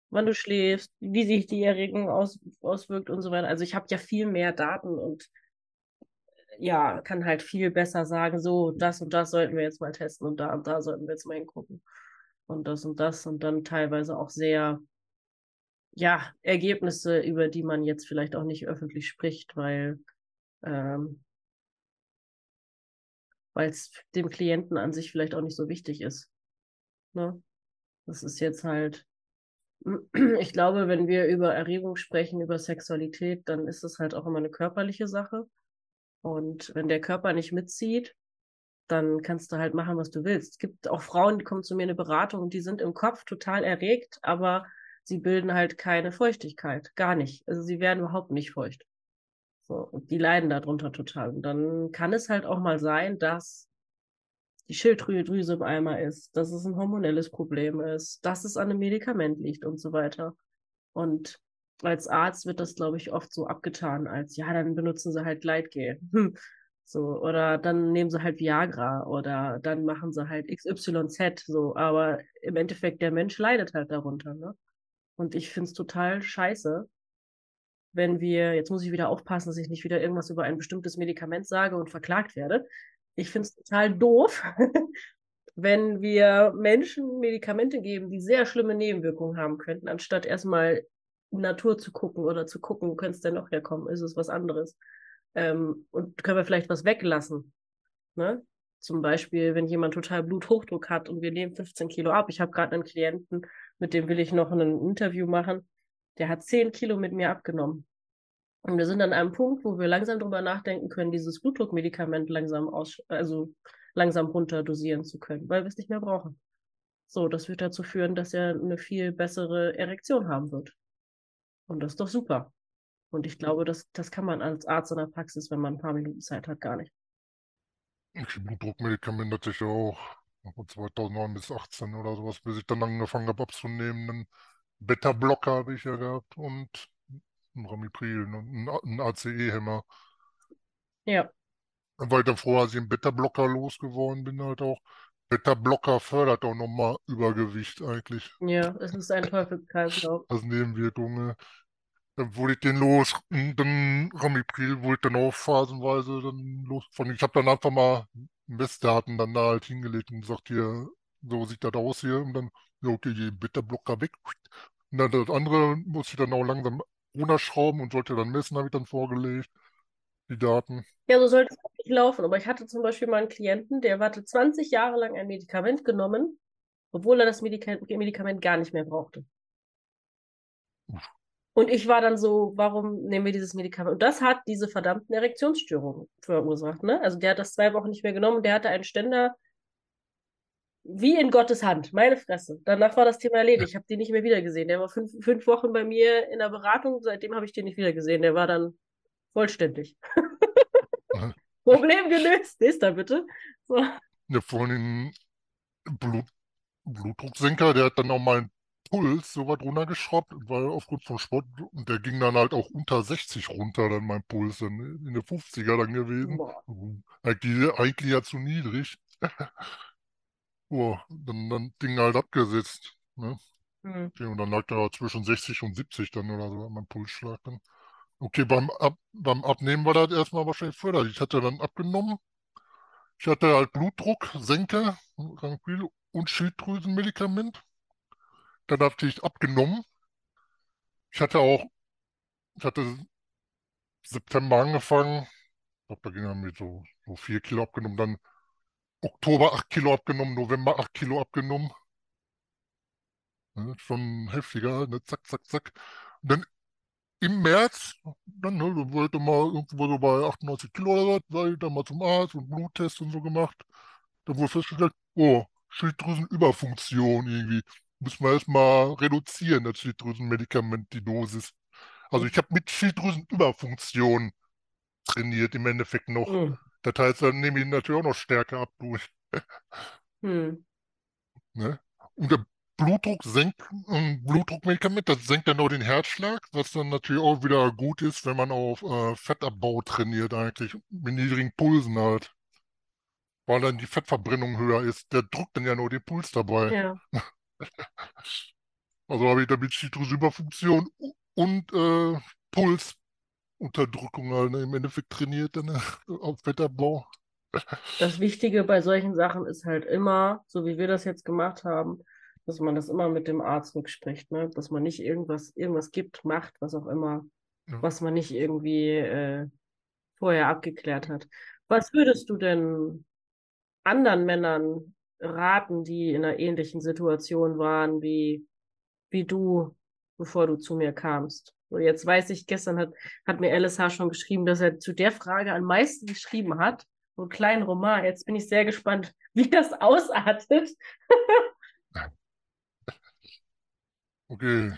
wann du schläfst, wie sich die Erregung aus, auswirkt und so weiter. Also ich habe ja viel mehr Daten und ja, kann halt viel besser sagen, so, das und das sollten wir jetzt mal testen und da und da sollten wir jetzt mal hingucken. Und das und das und dann teilweise auch sehr, ja, Ergebnisse, über die man jetzt vielleicht auch nicht öffentlich spricht, weil ähm, weil es dem Klienten an sich vielleicht auch nicht so wichtig ist. Ne? Das ist jetzt halt, ich glaube, wenn wir über Erregung sprechen, über Sexualität, dann ist es halt auch immer eine körperliche Sache. Und wenn der Körper nicht mitzieht, dann kannst du halt machen, was du willst. Es gibt auch Frauen, die kommen zu mir in eine Beratung, die sind im Kopf total erregt, aber sie bilden halt keine Feuchtigkeit, gar nicht. Also sie werden überhaupt nicht feucht. So, und die leiden darunter total. Und dann kann es halt auch mal sein, dass die Schilddrüse im Eimer ist, dass es ein hormonelles Problem ist, dass es an einem Medikament liegt und so weiter. Und als Arzt wird das, glaube ich, oft so abgetan, als ja, dann benutzen sie halt Gleitgel. So, oder dann nehmen sie halt Viagra oder dann machen sie halt XYZ, so, aber im Endeffekt der Mensch leidet halt darunter, ne? Und ich finde es total scheiße, wenn wir, jetzt muss ich wieder aufpassen, dass ich nicht wieder irgendwas über ein bestimmtes Medikament sage und verklagt werde. Ich finde es total doof, wenn wir Menschen Medikamente geben, die sehr schlimme Nebenwirkungen haben könnten, anstatt erstmal Natur zu gucken oder zu gucken, wo könnte es denn noch herkommen? Ist es was anderes? Ähm, und können wir vielleicht was weglassen? Ne? Zum Beispiel, wenn jemand total Bluthochdruck hat und wir nehmen 15 Kilo ab. Ich habe gerade einen Klienten, mit dem will ich noch ein Interview machen. Der hat 10 Kilo mit mir abgenommen. Und wir sind an einem Punkt, wo wir langsam darüber nachdenken können, dieses Blutdruckmedikament langsam aus, also langsam runterdosieren zu können, weil wir es nicht mehr brauchen. So, das wird dazu führen, dass er eine viel bessere Erektion haben wird. Und das ist doch super. Und ich glaube, das, das kann man als Arzt in der Praxis, wenn man ein paar Minuten Zeit hat, gar nicht. Die Blutdruckmedikamente hatte ich ja auch von 2009 bis 2018 oder sowas, bis ich dann angefangen habe abzunehmen. Einen Beta-Blocker habe ich ja gehabt und ein Ramipril und ein ACE-Hämmer. Ja. Weil dann froh, als ich einen Beta-Blocker losgeworden bin, halt auch. Beta-Blocker fördert auch nochmal Übergewicht eigentlich. Ja, es ist ein Teufelskreislauf. Als Nebenwirkung. Dann wurde ich den los, und dann Ramipril wurde ich dann auch phasenweise dann los. Ich habe dann einfach mal Messdaten dann da halt hingelegt und gesagt, hier, so sieht das aus hier. Und dann, ja, okay, die Beta-Blocker weg. Und dann das andere muss ich dann auch langsam runterschrauben und sollte dann messen, habe ich dann vorgelegt, die Daten. Ja, so sollte es nicht laufen. Aber ich hatte zum Beispiel mal einen Klienten, der hatte 20 Jahre lang ein Medikament genommen, obwohl er das Medikament, Medikament gar nicht mehr brauchte. Und ich war dann so, warum nehmen wir dieses Medikament? Und das hat diese verdammten Erektionsstörungen verursacht. Ne? Also der hat das zwei Wochen nicht mehr genommen und der hatte einen Ständer wie in Gottes Hand, meine Fresse. Danach war das Thema erledigt. Ich habe den nicht mehr wiedergesehen. Der war fünf, fünf Wochen bei mir in der Beratung. Seitdem habe ich den nicht wiedergesehen. Der war dann vollständig. Problem gelöst. Nächster bitte. So. Ja, vor allem Blut, Blutdrucksenker, der hat dann auch mal einen Puls so weit runtergeschraubt, weil aufgrund von Sport, und der ging dann halt auch unter 60 runter, dann mein Puls, dann in den 50er dann gewesen. Boah. Eigentlich, eigentlich ja zu niedrig. Oh, dann, dann Ding halt abgesetzt. Ne? Mhm. Und dann lag da zwischen 60 und 70 dann oder so mein Pulsschlag dann. Okay, beim, Ab beim Abnehmen war das erstmal wahrscheinlich förderlich. Ich hatte dann abgenommen. Ich hatte halt Blutdruck, Senke, und Schilddrüsenmedikament. Dann hatte ich abgenommen. Ich hatte auch, ich hatte September angefangen. Ich glaube, da ging dann mit so, so vier Kilo abgenommen. Dann Oktober 8 Kilo abgenommen, November 8 Kilo abgenommen. Ne, schon heftiger, ne, zack, zack, zack. Und dann im März, dann ne, ich mal irgendwo so bei 98 Kilo oder was, war ich dann mal zum Arzt und Bluttest und so gemacht. Da wurde festgestellt, oh, Schilddrüsenüberfunktion irgendwie. Müssen wir erstmal reduzieren, das Schilddrüsenmedikament, die Dosis. Also ich habe mit Schilddrüsenüberfunktion trainiert im Endeffekt noch. Mhm. Das heißt, dann nehme ich natürlich auch noch Stärke ab durch. Hm. Ne? Und der Blutdruck senkt, ein Blutdruckmedikament, das senkt dann auch den Herzschlag, was dann natürlich auch wieder gut ist, wenn man auf äh, Fettabbau trainiert, eigentlich mit niedrigen Pulsen halt. Weil dann die Fettverbrennung höher ist. Der drückt dann ja nur den Puls dabei. Ja. also habe ich damit Schilddrüsenüberfunktion und äh, Puls Unterdrückung halt, ne, im Endeffekt trainiert dann ne, auf Wetterbau. Das Wichtige bei solchen Sachen ist halt immer, so wie wir das jetzt gemacht haben, dass man das immer mit dem Arzt rückspricht, ne? Dass man nicht irgendwas, irgendwas gibt, macht, was auch immer, Ja. was man nicht irgendwie äh, vorher abgeklärt hat. Was würdest du denn anderen Männern raten, die in einer ähnlichen Situation waren wie, wie du, bevor du zu mir kamst? So, jetzt weiß ich, gestern hat, hat mir LSH schon geschrieben, dass er zu der Frage am meisten geschrieben hat. So einen kleinen Roman. Jetzt bin ich sehr gespannt, wie das ausartet. Okay.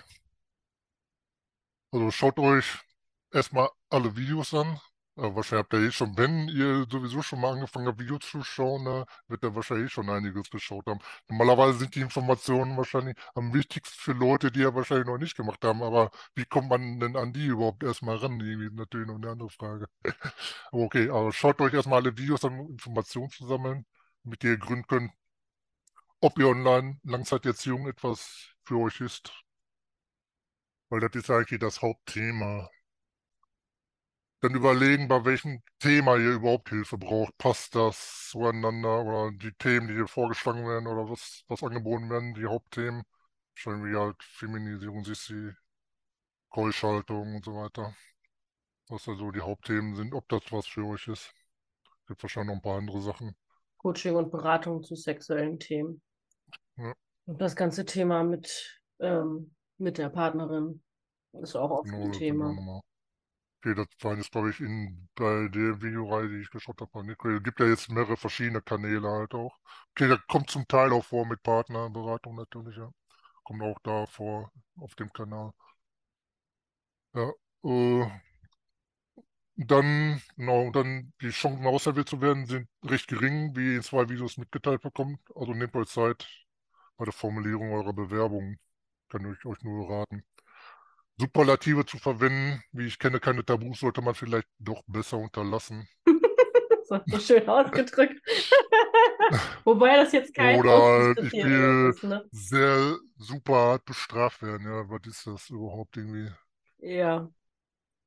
Also schaut euch erstmal alle Videos an. Äh, wahrscheinlich habt ihr eh schon, wenn ihr sowieso schon mal angefangen habt, Videos zu schauen, ne, wird ihr wahrscheinlich eh schon einiges geschaut haben. Normalerweise sind die Informationen wahrscheinlich am wichtigsten für Leute, die ja wahrscheinlich noch nicht gemacht haben. Aber wie kommt man denn an die überhaupt erstmal ran? Irgendwie natürlich noch eine andere Frage. Okay, also schaut euch erstmal alle Videos an, um Informationen zu sammeln, damit ihr gründen könnt, ob ihr online Langzeiterziehung etwas für euch ist. Weil das ist eigentlich das Hauptthema. Dann überlegen, bei welchem Thema ihr überhaupt Hilfe braucht. Passt das zueinander oder die Themen, die hier vorgeschlagen werden oder was, was angeboten werden, die Hauptthemen. Schon wie halt Feminisierung, Sissi, Keuschhaltung und so weiter. Was also die Hauptthemen sind, ob das was für euch ist. Gibt wahrscheinlich noch ein paar andere Sachen. Coaching und Beratung zu sexuellen Themen. Ja. Und das ganze Thema mit, ähm, mit der Partnerin ist auch oft Genau, ein Thema. Okay, das war jetzt, glaube ich, in, bei der Videoreihe, die ich geschaut habe, Nico. Es gibt ja jetzt mehrere verschiedene Kanäle halt auch. Okay, da kommt zum Teil auch vor mit Partnerberatung natürlich, ja. Kommt auch da vor auf dem Kanal. Ja, äh, dann, genau, dann die Chancen auserwählt zu werden sind recht gering, wie in zwei Videos mitgeteilt bekommt. Also nehmt euch Zeit bei der Formulierung eurer Bewerbung. Kann ich euch nur raten. Superlative zu verwenden, wie ich kenne keine Tabus, sollte man vielleicht doch besser unterlassen. So, so schön ausgedrückt. Wobei das jetzt kein Oder halt, ich will ist, ne? sehr super hart bestraft werden. Ja, was ist das überhaupt irgendwie? Ja.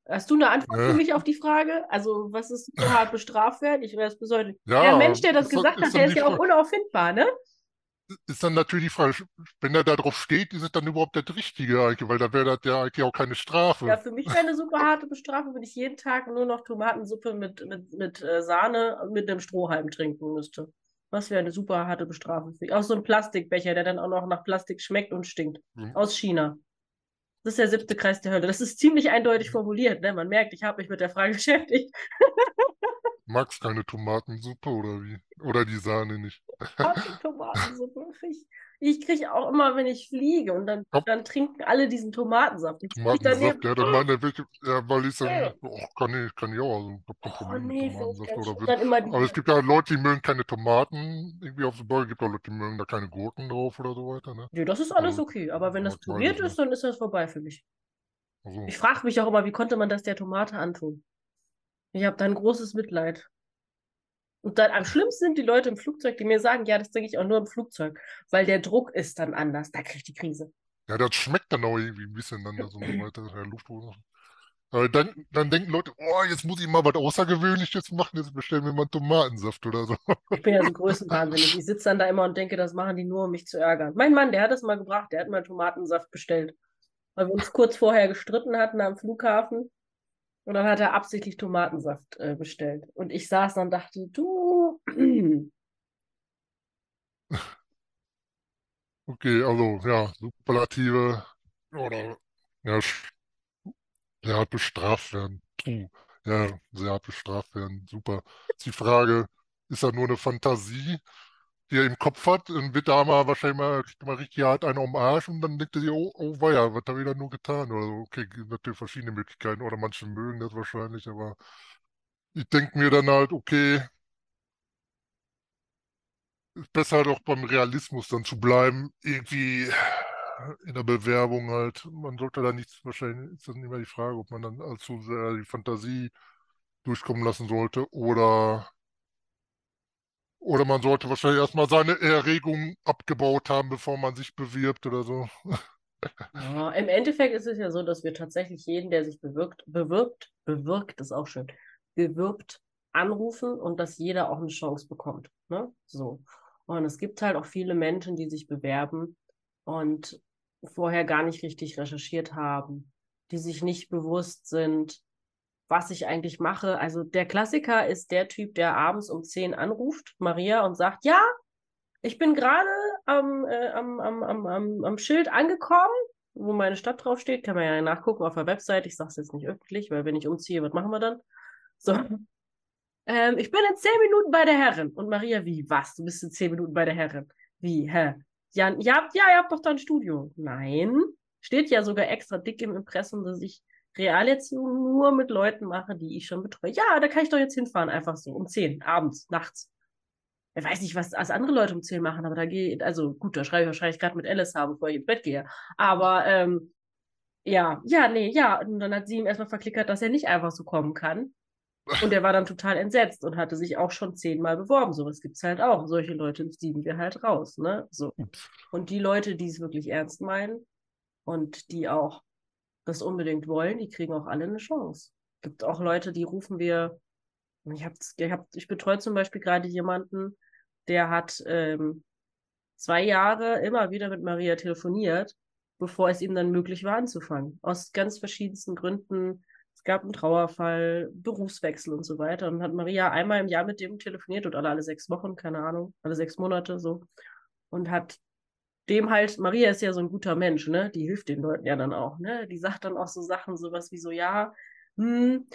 Hast du eine Antwort für Ne? mich auf die Frage? Also, was ist so hart bestraft werden? Ich wäre es besorgt. Ja, der Mensch, der das gesagt hat, der ist ja auch unauffindbar, ne? Ist dann natürlich die Frage, wenn er da drauf steht, ist es dann überhaupt das Richtige eigentlich? Weil dann wäre das ja eigentlich auch keine Strafe. Ja, für mich wäre eine super harte Bestrafung, wenn ich jeden Tag nur noch Tomatensuppe mit, mit, mit äh, Sahne und mit einem Strohhalm trinken müsste. Was wäre eine super harte Bestrafung für mich? Auch so ein Plastikbecher, der dann auch noch nach Plastik schmeckt und stinkt. Hm. Aus China. Das ist der siebte Kreis der Hölle. Das ist ziemlich eindeutig formuliert, ne? Man merkt, ich habe mich mit der Frage beschäftigt. Magst keine Tomatensuppe oder wie? Oder die Sahne nicht? Hasse Tomatensuppe. Ich, ich kriege auch immer, wenn ich fliege und dann, Hopp. dann trinken alle diesen Tomatensaft. Tomatensaft, ja, dann meine welche, ja, weil ich Ja. dann, oh, kann ich, kann ich auch, also, Oh nee, Tomatensaft oder. Dann immer die Aber es gibt ja Leute, die mögen keine Tomaten irgendwie auf dem Burger, gibt auch Leute, die mögen da keine Gurken drauf oder so weiter, ne? Nee, das ist alles Also, okay. Aber wenn das püriert beides, ist, dann ist das vorbei für mich. Also, Ich frage mich auch immer, wie konnte man das der Tomate antun? Ich habe dann großes Mitleid. Und dann am schlimmsten sind die Leute im Flugzeug, die mir sagen, ja, das denke ich auch nur im Flugzeug, weil der Druck ist dann anders. Da kriege ich die Krise. ja, das schmeckt dann auch irgendwie ein bisschen dann so weiter, der Luft. Aber dann, dann denken Leute, oh, jetzt muss ich mal was Außergewöhnliches machen, jetzt bestellen wir mal einen Tomatensaft oder so. Ich bin ja so größenwahnsinnig. Ich sitze dann da immer und denke, das machen die nur, um mich zu ärgern. Mein Mann, der hat das mal gebracht, der hat mal Tomatensaft bestellt. Weil wir uns kurz vorher gestritten hatten am Flughafen. Und dann hat er absichtlich Tomatensaft äh, bestellt. Und ich saß dann und dachte, du, Okay, also ja, Superlative oder ja, sehr hart bestraft werden. Puh, ja, sehr hart bestraft werden. Super. Die Frage, ist das nur eine Fantasie, die er im Kopf hat? Dann wird da mal wahrscheinlich mal, mal richtig hart einen am Arsch und dann denkt er sich, oh, oh weia, was habe ich da nur getan? Oder so. Okay, gibt natürlich verschiedene Möglichkeiten. Oder manche mögen das wahrscheinlich, aber ich denke mir dann halt, okay, ist besser halt auch beim Realismus dann zu bleiben. Irgendwie in der Bewerbung halt. Man sollte da nichts, wahrscheinlich ist dann immer die Frage, ob man dann allzu sehr die Fantasie durchkommen lassen sollte oder, oder man sollte wahrscheinlich erstmal seine Erregung abgebaut haben, bevor man sich bewirbt oder so. Ja, im Endeffekt ist es ja so, dass wir tatsächlich jeden, der sich bewirkt, bewirbt, bewirkt ist auch schön, bewirbt, anrufen und dass jeder auch eine Chance bekommt. Ne? So. Und es gibt halt auch viele Menschen, die sich bewerben und vorher gar nicht richtig recherchiert haben, die sich nicht bewusst sind, was ich eigentlich mache. Also der Klassiker ist der Typ, der abends um 10 anruft, Maria, und sagt, ja, ich bin gerade am, äh, am, am, am, am, am Schild angekommen, wo meine Stadt draufsteht. Kann man ja nachgucken auf der Website. Ich sage es jetzt nicht öffentlich, weil wenn ich umziehe, was machen wir dann? So. Ähm, ich bin in zehn Minuten bei der Herrin. Und Maria, wie? Was? Du bist in zehn Minuten bei der Herrin. Wie? Hä? Ja, ja, ja, ihr habt doch da ein Studio. Nein. Steht ja sogar extra dick im Impressum, dass ich Realerziehung nur mit Leuten mache, die ich schon betreue. Ja, da kann ich doch jetzt hinfahren, einfach so, um zehn, abends, nachts. Ich weiß nicht, was als andere Leute um zehn machen, aber da geht, also gut, da schreibe ich wahrscheinlich gerade mit Alice haben, bevor ich ins Bett gehe. Aber ähm, ja, ja, nee, ja. Und dann hat sie ihm erstmal verklickert, dass er nicht einfach so kommen kann. Und er war dann total entsetzt und hatte sich auch schon zehnmal beworben. So, gibt es halt auch. Solche Leute ziehen wir halt raus, ne? So. Und die Leute, die es wirklich ernst meinen und die auch das unbedingt wollen, die kriegen auch alle eine Chance. Es Gibt auch Leute, die rufen wir. Ich, hab, ich, hab, ich betreue zum Beispiel gerade jemanden, der hat ähm, zwei Jahre immer wieder mit Maria telefoniert, bevor es ihm dann möglich war anzufangen. Aus ganz verschiedensten Gründen. Es gab einen Trauerfall, Berufswechsel und so weiter. Und hat Maria einmal im Jahr mit dem telefoniert oder alle, alle sechs Wochen, keine Ahnung, alle sechs Monate so. Und hat dem halt, Maria ist ja so ein guter Mensch, ne? Die hilft den Leuten ja dann auch, ne? Die sagt dann auch so Sachen, sowas wie so, ja, hm,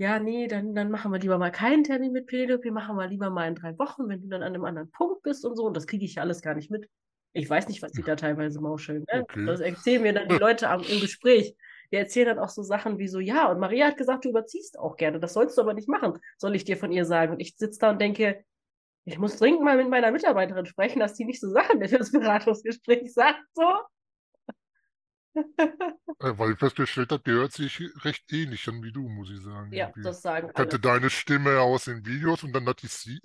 ja, nee, dann, dann machen wir lieber mal keinen Termin mit Penelope, machen wir lieber mal in drei Wochen, wenn du dann an einem anderen Punkt bist und so. Und das kriege ich ja alles gar nicht mit. Ich weiß nicht, was die da teilweise mauscheln. Ne? Okay. Das erzählen mir dann die Leute am, im Gespräch. Die erzählen dann auch so Sachen wie so, ja, und Maria hat gesagt, du überziehst auch gerne. Das sollst du aber nicht machen, soll ich dir von ihr sagen. Und ich sitze da und denke, ich muss dringend mal mit meiner Mitarbeiterin sprechen, dass die nicht so Sachen für das Beratungsgespräch sagt. So. Weil ich festgestellt habe, die hört sich recht ähnlich an wie du, muss ich sagen. Ja, irgendwie. das sagen Ich kannte deine Stimme aus den Videos und dann hatte ich sie,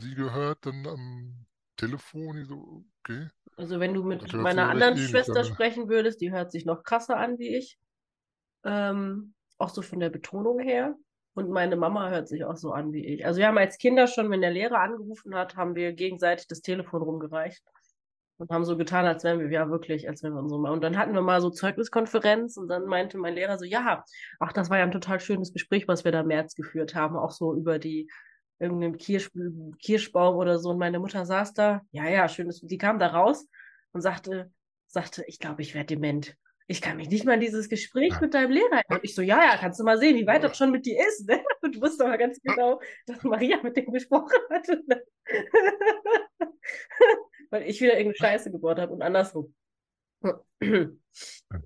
sie gehört, dann am Telefon. Ich so, okay. Also wenn du mit meiner anderen Schwester sprechen würdest, die hört sich noch krasser an wie ich. Ähm, auch so von der Betonung her. Und meine Mama hört sich auch so an wie ich. Also wir haben als Kinder schon, wenn der Lehrer angerufen hat, haben wir gegenseitig das Telefon rumgereicht und haben so getan, als wären wir, ja wirklich, als wären wir so mal. Und dann hatten wir mal so Zeugniskonferenz und dann meinte mein Lehrer so, ja, ach, das war ja ein total schönes Gespräch, was wir da im März geführt haben, auch so über die irgendeinen Kirsch, Kirschbaum oder so. Und meine Mutter saß da, ja, ja, schönes, die kam da raus und sagte, sagte, ich glaube, ich werde dement ich kann mich nicht mal an dieses Gespräch ja. mit deinem Lehrer erinnern. Ich so, ja, ja, kannst du mal sehen, wie weit das schon mit dir ist. Ne? Und du wusstest aber ganz genau, dass Maria mit dem gesprochen hatte. Ne? Weil ich wieder irgendeine Scheiße gebaut habe und andersrum.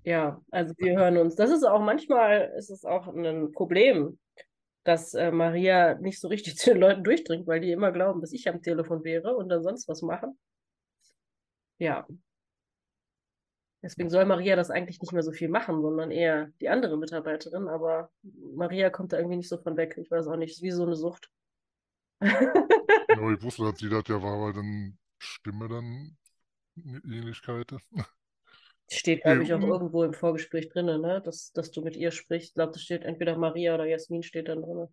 ja, also wir hören uns. Das ist auch manchmal ist es auch ein Problem, dass äh, Maria nicht so richtig zu den Leuten durchdringt, weil die immer glauben, dass ich am Telefon wäre und dann sonst was machen. Ja, Deswegen soll Maria das eigentlich nicht mehr so viel machen, sondern eher die andere Mitarbeiterin. Aber Maria kommt da irgendwie nicht so von weg. Ich weiß auch nicht, es ist wie so eine Sucht. ja, ich wusste, dass sie das ja war, weil dann Stimme dann Ähnlichkeit. Steht, glaube ich, auch irgendwo im Vorgespräch drin, ne? dass, dass du mit ihr sprichst. Ich glaube, das steht entweder Maria oder Jasmin steht dann drin.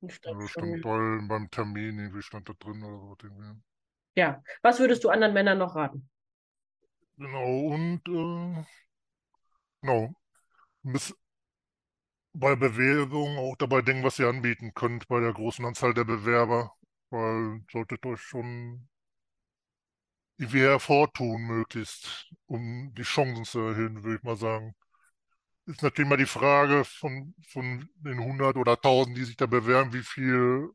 Ich glaube, ja, stand bei, beim Termin irgendwie stand da drin oder so. Irgendwie. Ja. Was würdest du anderen Männern noch raten? Genau, und äh, genau. Bis bei Bewerbung auch dabei denken, was ihr anbieten könnt bei der großen Anzahl der Bewerber. Weil solltet euch schon irgendwie hervortun, möglichst, um die Chancen zu erhöhen, würde ich mal sagen. Ist natürlich mal die Frage von, von den 100 oder 1000, die sich da bewerben, wie viel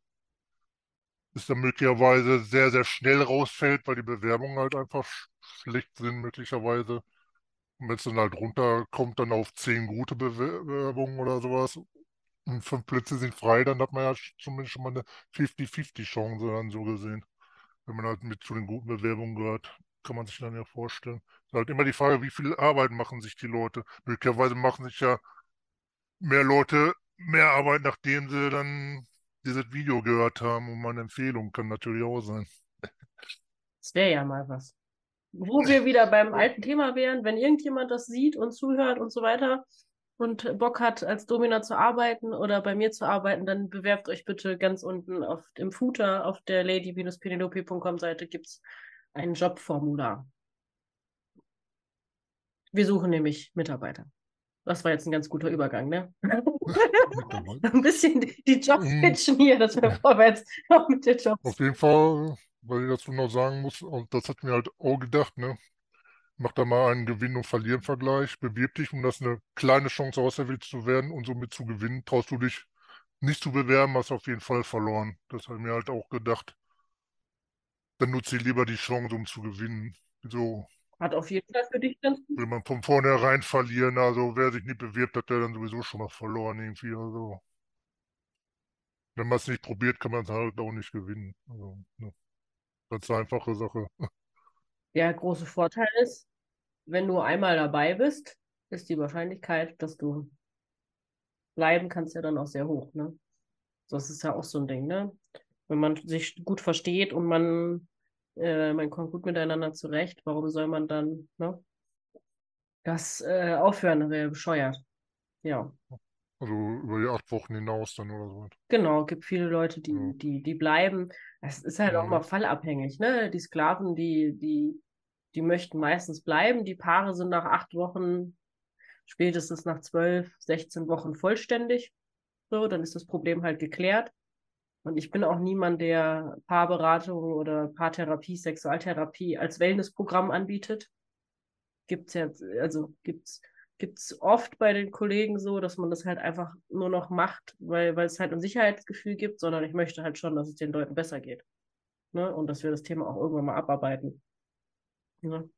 es dann möglicherweise sehr, sehr schnell rausfällt, weil die Bewerbungen halt einfach schlecht sind, möglicherweise. Und wenn es dann halt runterkommt, dann auf zehn gute Bewerbungen oder sowas und fünf Plätze sind frei, dann hat man ja zumindest schon mal eine 50-50-Chance dann so gesehen. Wenn man halt mit zu den guten Bewerbungen gehört, kann man sich dann ja vorstellen. Es ist halt immer die Frage, wie viel Arbeit machen sich die Leute. Möglicherweise machen sich ja mehr Leute mehr Arbeit, nachdem sie dann dieses Video gehört haben und meine Empfehlung kann natürlich auch sein. Das wäre ja mal was. wo wir wieder beim alten Thema wären, wenn irgendjemand das sieht und zuhört und so weiter und Bock hat, als Domina zu arbeiten oder bei mir zu arbeiten, dann bewerbt euch bitte ganz unten auf dem Footer auf der lady-penelope.com Seite gibt es ein Jobformular. Wir suchen nämlich Mitarbeiter. Das war jetzt ein ganz guter Übergang, ne? ein bisschen die Jobs pitchen hier, dass wir vorwärts auch mit den Jobs. Auf jeden Fall, weil ich dazu noch sagen muss, und das hat mir halt auch gedacht, ne? Mach da mal einen Gewinn- und Verlieren-Vergleich, bewirb dich, um das eine kleine Chance auserwählt zu werden und somit zu gewinnen. Traust du dich nicht zu bewerben, hast du auf jeden Fall verloren. Das habe ich mir halt auch gedacht. Dann nutze ich lieber die Chance, um zu gewinnen. So hat auf jeden Fall für dich ganz gut. Will man von vornherein verlieren, also wer sich nicht bewirbt, hat der dann sowieso schon mal verloren irgendwie. Also wenn man es nicht probiert, kann man es halt auch nicht gewinnen. Also, ne. Ganz einfache Sache. Der große Vorteil ist, wenn du einmal dabei bist, ist die Wahrscheinlichkeit, dass du bleiben kannst, ja dann auch sehr hoch. Ne? Das ist ja auch so ein Ding, ne? Wenn man sich gut versteht und man äh, man kommt gut miteinander zurecht, warum soll man dann ne, das äh, aufhören? Das wäre bescheuert. Ja. Also über die acht Wochen hinaus dann oder so. Genau, gibt viele Leute, die, ja. die, die bleiben. Es ist halt ja. auch mal fallabhängig, ne? Die Sklaven, die, die, die möchten meistens bleiben. Die Paare sind nach acht Wochen, spätestens nach zwölf, sechzehn Wochen vollständig. So, dann ist das Problem halt geklärt. Und ich bin auch niemand, der Paarberatung oder Paartherapie, Sexualtherapie als Wellnessprogramm anbietet. Gibt's ja, also gibt's, gibt's oft bei den Kollegen so, dass man das halt einfach nur noch macht, weil, weil es halt ein Sicherheitsgefühl gibt, sondern ich möchte halt schon, dass es den Leuten besser geht. Ne? Und dass wir das Thema auch irgendwann mal abarbeiten. Ne?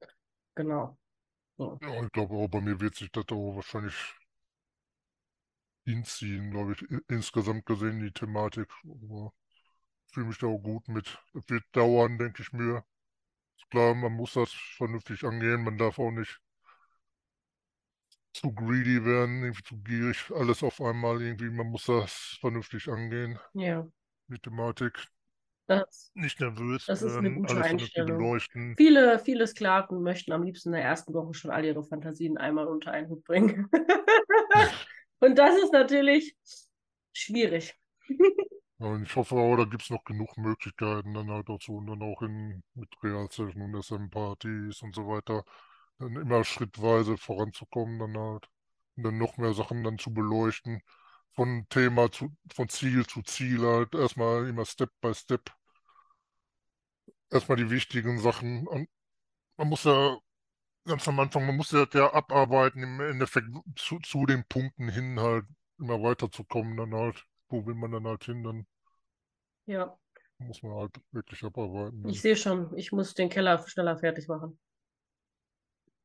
Genau. So. Ja, ich glaube bei mir wird sich das auch wahrscheinlich hinziehen, glaube ich, insgesamt gesehen, die Thematik. Aber ich fühle mich da auch gut mit. Es wird dauern, denke ich mir. Ist klar, man muss das vernünftig angehen. Man darf auch nicht zu greedy werden, irgendwie zu gierig, alles auf einmal irgendwie. Man muss das vernünftig angehen. Ja. Die Thematik. Das, nicht nervös das ist eine gute Einstellung. Viele, viele Sklaven möchten am liebsten in der ersten Woche schon all ihre Fantasien einmal unter einen Hut bringen. Und das ist natürlich schwierig. Und ich hoffe auch, da gibt es noch genug Möglichkeiten dann halt dazu und dann auch in, mit Realsession und SM-Partys und so weiter, dann immer schrittweise voranzukommen dann halt und dann noch mehr Sachen dann zu beleuchten, von Thema zu, von Ziel zu Ziel halt, erstmal immer Step by Step, erstmal die wichtigen Sachen. Und man muss ja ganz am Anfang, man muss das ja abarbeiten, im Endeffekt zu, zu den Punkten hin halt immer weiterzukommen, dann halt, wo will man dann halt hin, dann ja. muss man halt wirklich abarbeiten. Dann. Ich sehe schon, ich muss den Keller schneller fertig machen.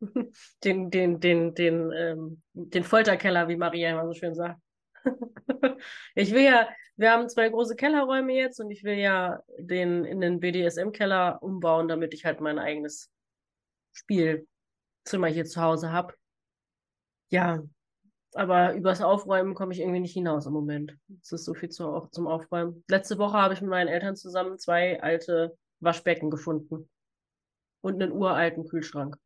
den, den, den, den, ähm, den Folterkeller, wie Maria immer so schön sagt. ich will ja, wir haben zwei große Kellerräume jetzt und ich will ja den in den BDSM-Keller umbauen, damit ich halt mein eigenes Spiel Zimmer hier zu Hause habe. Ja, aber übers Aufräumen komme ich irgendwie nicht hinaus im Moment. Es ist so viel zu, zum Aufräumen. Letzte Woche habe ich mit meinen Eltern zusammen zwei alte Waschbecken gefunden. Und einen uralten Kühlschrank.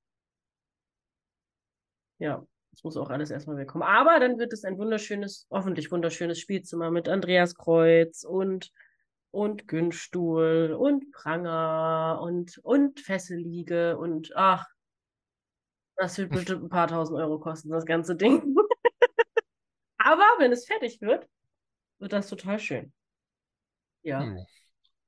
Ja, das muss auch alles erstmal wegkommen. Aber dann wird es ein wunderschönes, hoffentlich wunderschönes Spielzimmer mit Andreas Kreuz und, und Günststuhl und Pranger und, und Fesselliege und ach, das wird bestimmt ein paar tausend Euro kosten, das ganze Ding. Aber wenn es fertig wird, wird das total schön. Ja. ja.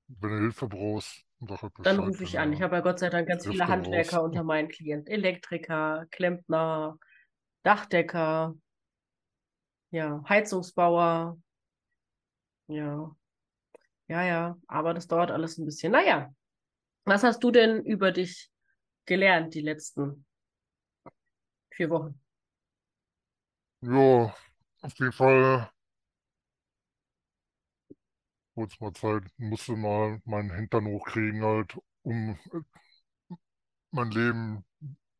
Wenn du Hilfe brauchst, halt dann rufe ich an. Ich habe ja Gott sei Dank ganz viele Handwerker raus. unter meinen Klienten. Elektriker, Klempner, Dachdecker, ja, Heizungsbauer. Ja. Ja, ja, aber das dauert alles ein bisschen. Naja, was hast du denn über dich gelernt die letzten vier Wochen. Ja, auf jeden Fall kurz mal Zeit, musste mal meinen Hintern hochkriegen, halt, um äh, mein Leben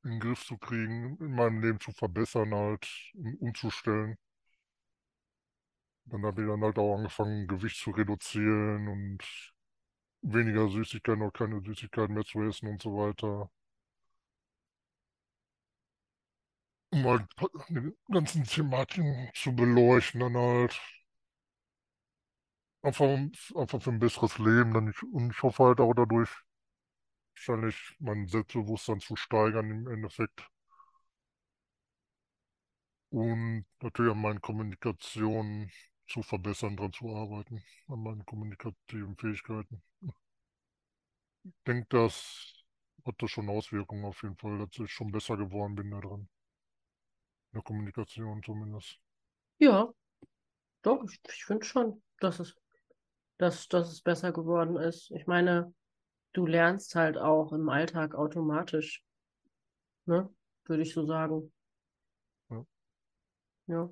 in den Griff zu kriegen, in meinem Leben zu verbessern, halt, um, umzustellen. Dann habe ich dann halt auch angefangen, Gewicht zu reduzieren und weniger Süßigkeiten oder keine Süßigkeiten mehr zu essen und so weiter. Um halt die ganzen Thematiken zu beleuchten, dann halt einfach, einfach für ein besseres Leben. Dann ich, und ich hoffe halt auch dadurch wahrscheinlich mein Selbstbewusstsein zu steigern im Endeffekt. Und natürlich an meinen Kommunikationen zu verbessern, dran zu arbeiten, an meinen kommunikativen Fähigkeiten. Ich denke, das hat das schon Auswirkungen auf jeden Fall, dass ich schon besser geworden bin da. In der Kommunikation zumindest. Ja, doch, ich, ich finde schon, dass es, dass, dass es besser geworden ist. Ich meine, du lernst halt auch im Alltag automatisch, ne? Würde ich so sagen. Ja. Ja.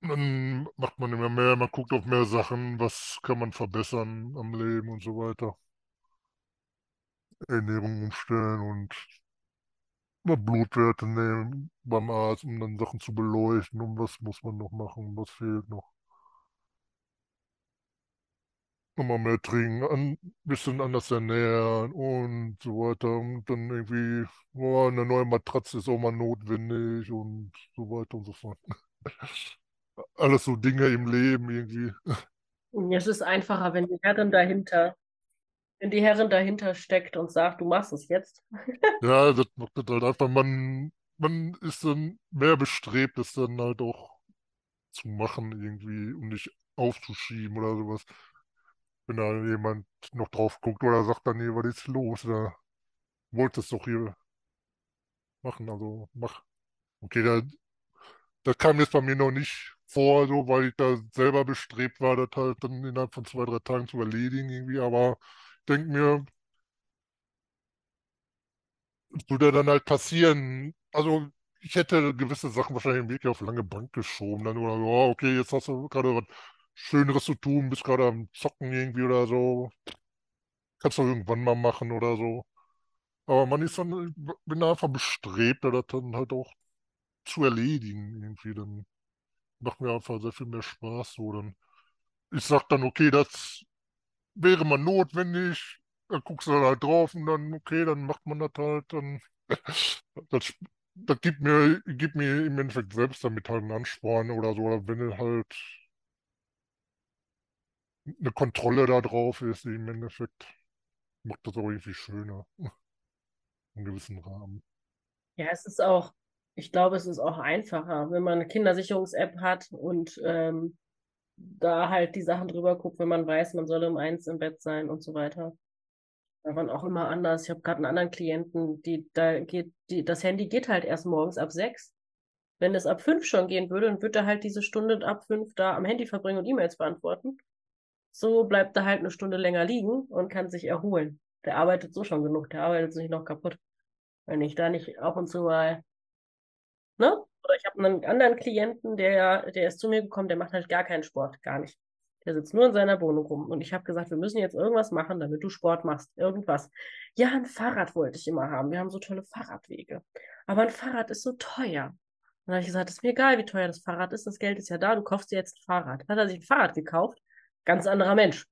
Dann macht man immer mehr, man guckt auf mehr Sachen, was kann man verbessern am Leben und so weiter. Ernährung umstellen und Blutwerte nehmen beim Arzt, um dann Sachen zu beleuchten, um was muss man noch machen, was fehlt noch. Nochmal mehr trinken, ein bisschen anders ernähren und so weiter. Und dann irgendwie, oh, eine neue Matratze ist auch mal notwendig und so weiter und so fort. Alles so Dinge im Leben irgendwie. Es ist einfacher, wenn die Herren dahinter, wenn die Herren dahinter steckt und sagt, du machst es jetzt. Ja, das macht das halt einfach, man, man ist dann mehr bestrebt, es dann halt auch zu machen irgendwie und nicht aufzuschieben oder sowas. Wenn da jemand noch drauf guckt oder sagt dann, nee, was ist los? Da wolltest doch hier machen, also mach. Okay, da, das kam jetzt bei mir noch nicht vor, so, weil ich da selber bestrebt war, das halt dann innerhalb von zwei, drei Tagen zu erledigen irgendwie, aber denke mir, es würde dann halt passieren. Also ich hätte gewisse Sachen wahrscheinlich wirklich auf lange Bank geschoben. Dann oder so, oh, okay, jetzt hast du gerade was Schöneres zu tun, bist gerade am Zocken irgendwie oder so. Kannst du irgendwann mal machen oder so. Aber man ist dann, bin da einfach bestrebt, das dann halt auch zu erledigen irgendwie. Dann macht mir einfach sehr viel mehr Spaß so. Dann, ich sag dann, okay, das wäre mal notwendig. Dann guckst du halt drauf und dann, okay, dann macht man das halt. Dann, das, das gibt mir, gibt mir im Endeffekt selbst damit halt einen Ansporn oder so. Oder wenn halt eine Kontrolle da drauf ist, im Endeffekt macht das auch irgendwie schöner. In gewissen Rahmen. Ja, es ist auch, ich glaube, es ist auch einfacher, wenn man eine Kindersicherungs-App hat und ähm, da halt die Sachen drüber guckt, wenn man weiß, man soll um eins im Bett sein und so weiter. Da waren auch immer anders. Ich habe gerade einen anderen Klienten, die da geht, die, das Handy geht halt erst morgens ab sechs. Wenn es ab fünf schon gehen würde, dann würde er halt diese Stunde ab fünf da am Handy verbringen und E-Mails beantworten. So bleibt er halt eine Stunde länger liegen und kann sich erholen. Der arbeitet so schon genug, der arbeitet sich noch kaputt. Wenn ich da nicht ab und zu mal, ne? Oder ich habe einen anderen Klienten, der, der ist zu mir gekommen, der macht halt gar keinen Sport, gar nicht. Der sitzt nur in seiner Wohnung rum. Und ich habe gesagt, wir müssen jetzt irgendwas machen, damit du Sport machst. Irgendwas. Ja, ein Fahrrad wollte ich immer haben. Wir haben so tolle Fahrradwege. Aber ein Fahrrad ist so teuer. dann habe ich gesagt, ist mir egal, wie teuer das Fahrrad ist. Das Geld ist ja da, du kaufst dir jetzt ein Fahrrad. Dann hat er sich ein Fahrrad gekauft. Ganz anderer Mensch.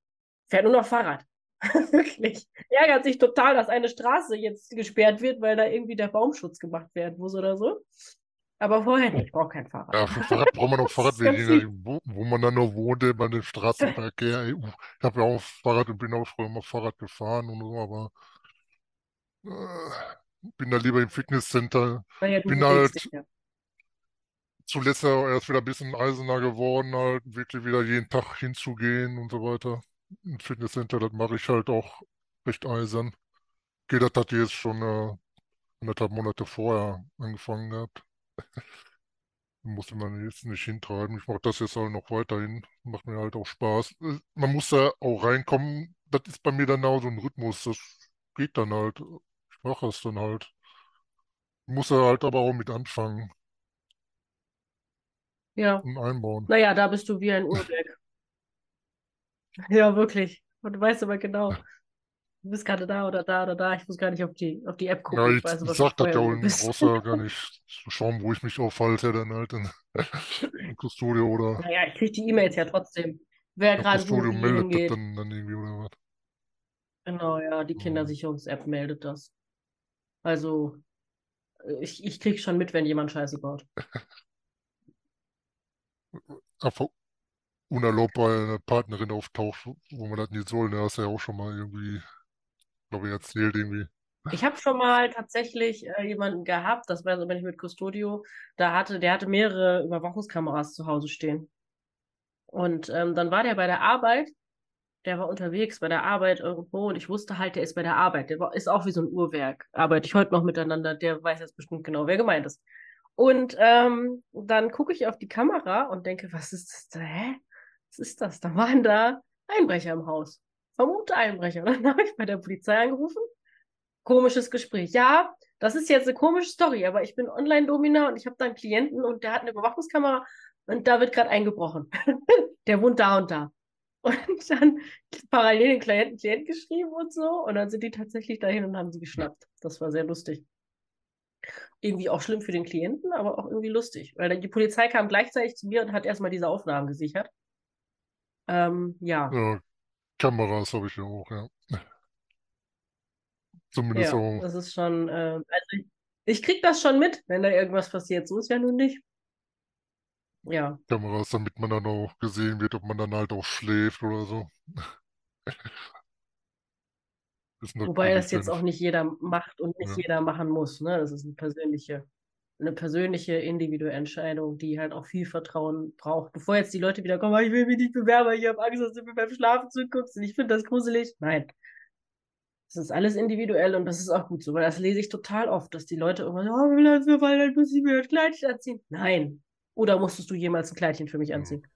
Fährt nur noch Fahrrad. Wirklich. Ärgert sich total, dass eine Straße jetzt gesperrt wird, weil da irgendwie der Baumschutz gemacht werden muss oder so. Aber vorher nicht, ich brauche kein Fahrrad. Ja, für Fahrrad braucht man noch Fahrradwege, wo, wo man dann noch wohnte, bei den Straßenverkehr. Ich habe ja auch Fahrrad und bin auch früher immer Fahrrad gefahren und so, aber äh, bin da lieber im Fitnesscenter. Naja, bin halt dich, ja. zuletzt erst wieder ein bisschen eisener geworden, halt wirklich wieder jeden Tag hinzugehen und so weiter. Im Fitnesscenter, das mache ich halt auch recht eisern. Okay, das hat jetzt schon äh, anderthalb Monate vorher angefangen gehabt. Musste man jetzt nicht hintreiben. Ich mache das jetzt halt noch weiterhin. Macht mir halt auch Spaß. Man muss da auch reinkommen. Das ist bei mir dann auch so ein Rhythmus. Das geht dann halt. Ich mache es dann halt. Muss da halt aber auch mit anfangen. Ja. Und einbauen. Naja, da bist du wie ein Uhrwerk. ja, wirklich. Und du weißt aber genau du bist gerade da oder da oder da. Ich muss gar nicht auf die, auf die App gucken. Ja, ich, ich, weiß, ich sag das ja auch in großer gar nicht zu schauen, wo ich mich aufhalte, dann halt in, im Custodio oder. Naja, ich kriege die E-Mails ja trotzdem. Wer gerade Custodio meldet das dann, dann irgendwie oder was. Genau, ja, die Kindersicherungs-App meldet das. Also, ich, ich krieg schon mit, wenn jemand Scheiße baut. Einfach unerlaubt bei einer Partnerin auftaucht, wo man das nicht soll. Da hast du ja auch schon mal irgendwie, glaube ich, erzählt irgendwie. Ich habe schon mal tatsächlich äh, jemanden gehabt, das war so, wenn ich mit Custodio, da hatte, der hatte mehrere Überwachungskameras zu Hause stehen. Und ähm, dann war der bei der Arbeit, der war unterwegs bei der Arbeit irgendwo und ich wusste halt, der ist bei der Arbeit. Der war, ist auch wie so ein Uhrwerk. Arbeite ich heute noch miteinander, der weiß jetzt bestimmt genau, wer gemeint ist. Und ähm, dann gucke ich auf die Kamera und denke, was ist das da? Hä? Was ist das? Da waren da Einbrecher im Haus. Vermute Einbrecher. Und dann habe ich bei der Polizei angerufen komisches Gespräch. Ja, das ist jetzt eine komische Story, aber ich bin Online-Domina und ich habe da einen Klienten und der hat eine Überwachungskamera und da wird gerade eingebrochen. der wohnt da und da. Und dann parallel den Klienten Klient geschrieben und so. Und dann sind die tatsächlich dahin und haben sie geschnappt. Das war sehr lustig. Irgendwie auch schlimm für den Klienten, aber auch irgendwie lustig. Weil die Polizei kam gleichzeitig zu mir und hat erstmal diese Aufnahmen gesichert. Ähm, ja. ja. Kameras habe ich ja auch, ja. Zumindest ja, auch. Das ist schon, äh, also ich, ich krieg das schon mit, wenn da irgendwas passiert. So ist ja nun nicht. Ja. Kameras, damit man dann auch gesehen wird, ob man dann halt auch schläft oder so. Wobei das jetzt auch nicht jeder macht und nicht ja. jeder machen muss. Ne? Das ist eine persönliche, eine persönliche, individuelle Entscheidung, die halt auch viel Vertrauen braucht. Bevor jetzt die Leute wieder kommen, ich will mich nicht bewerben, ich habe Angst, dass du mir beim Schlafen zuguckst und ich finde das gruselig. Nein. Das ist alles individuell und das ist auch gut so, weil das lese ich total oft, dass die Leute irgendwann sagen, oh, wir weil dann muss ich mir ein Kleidchen anziehen. Nein. Oder musstest du jemals ein Kleidchen für mich anziehen?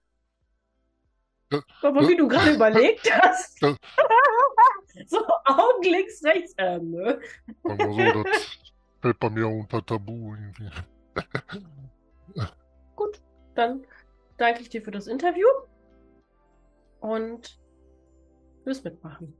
Ja. Aber wie du gerade überlegt hast. so Augen links, rechts. Äh, ne? So, das bei mir unter Tabu irgendwie. Gut, dann danke ich dir für das Interview und fürs Mitmachen.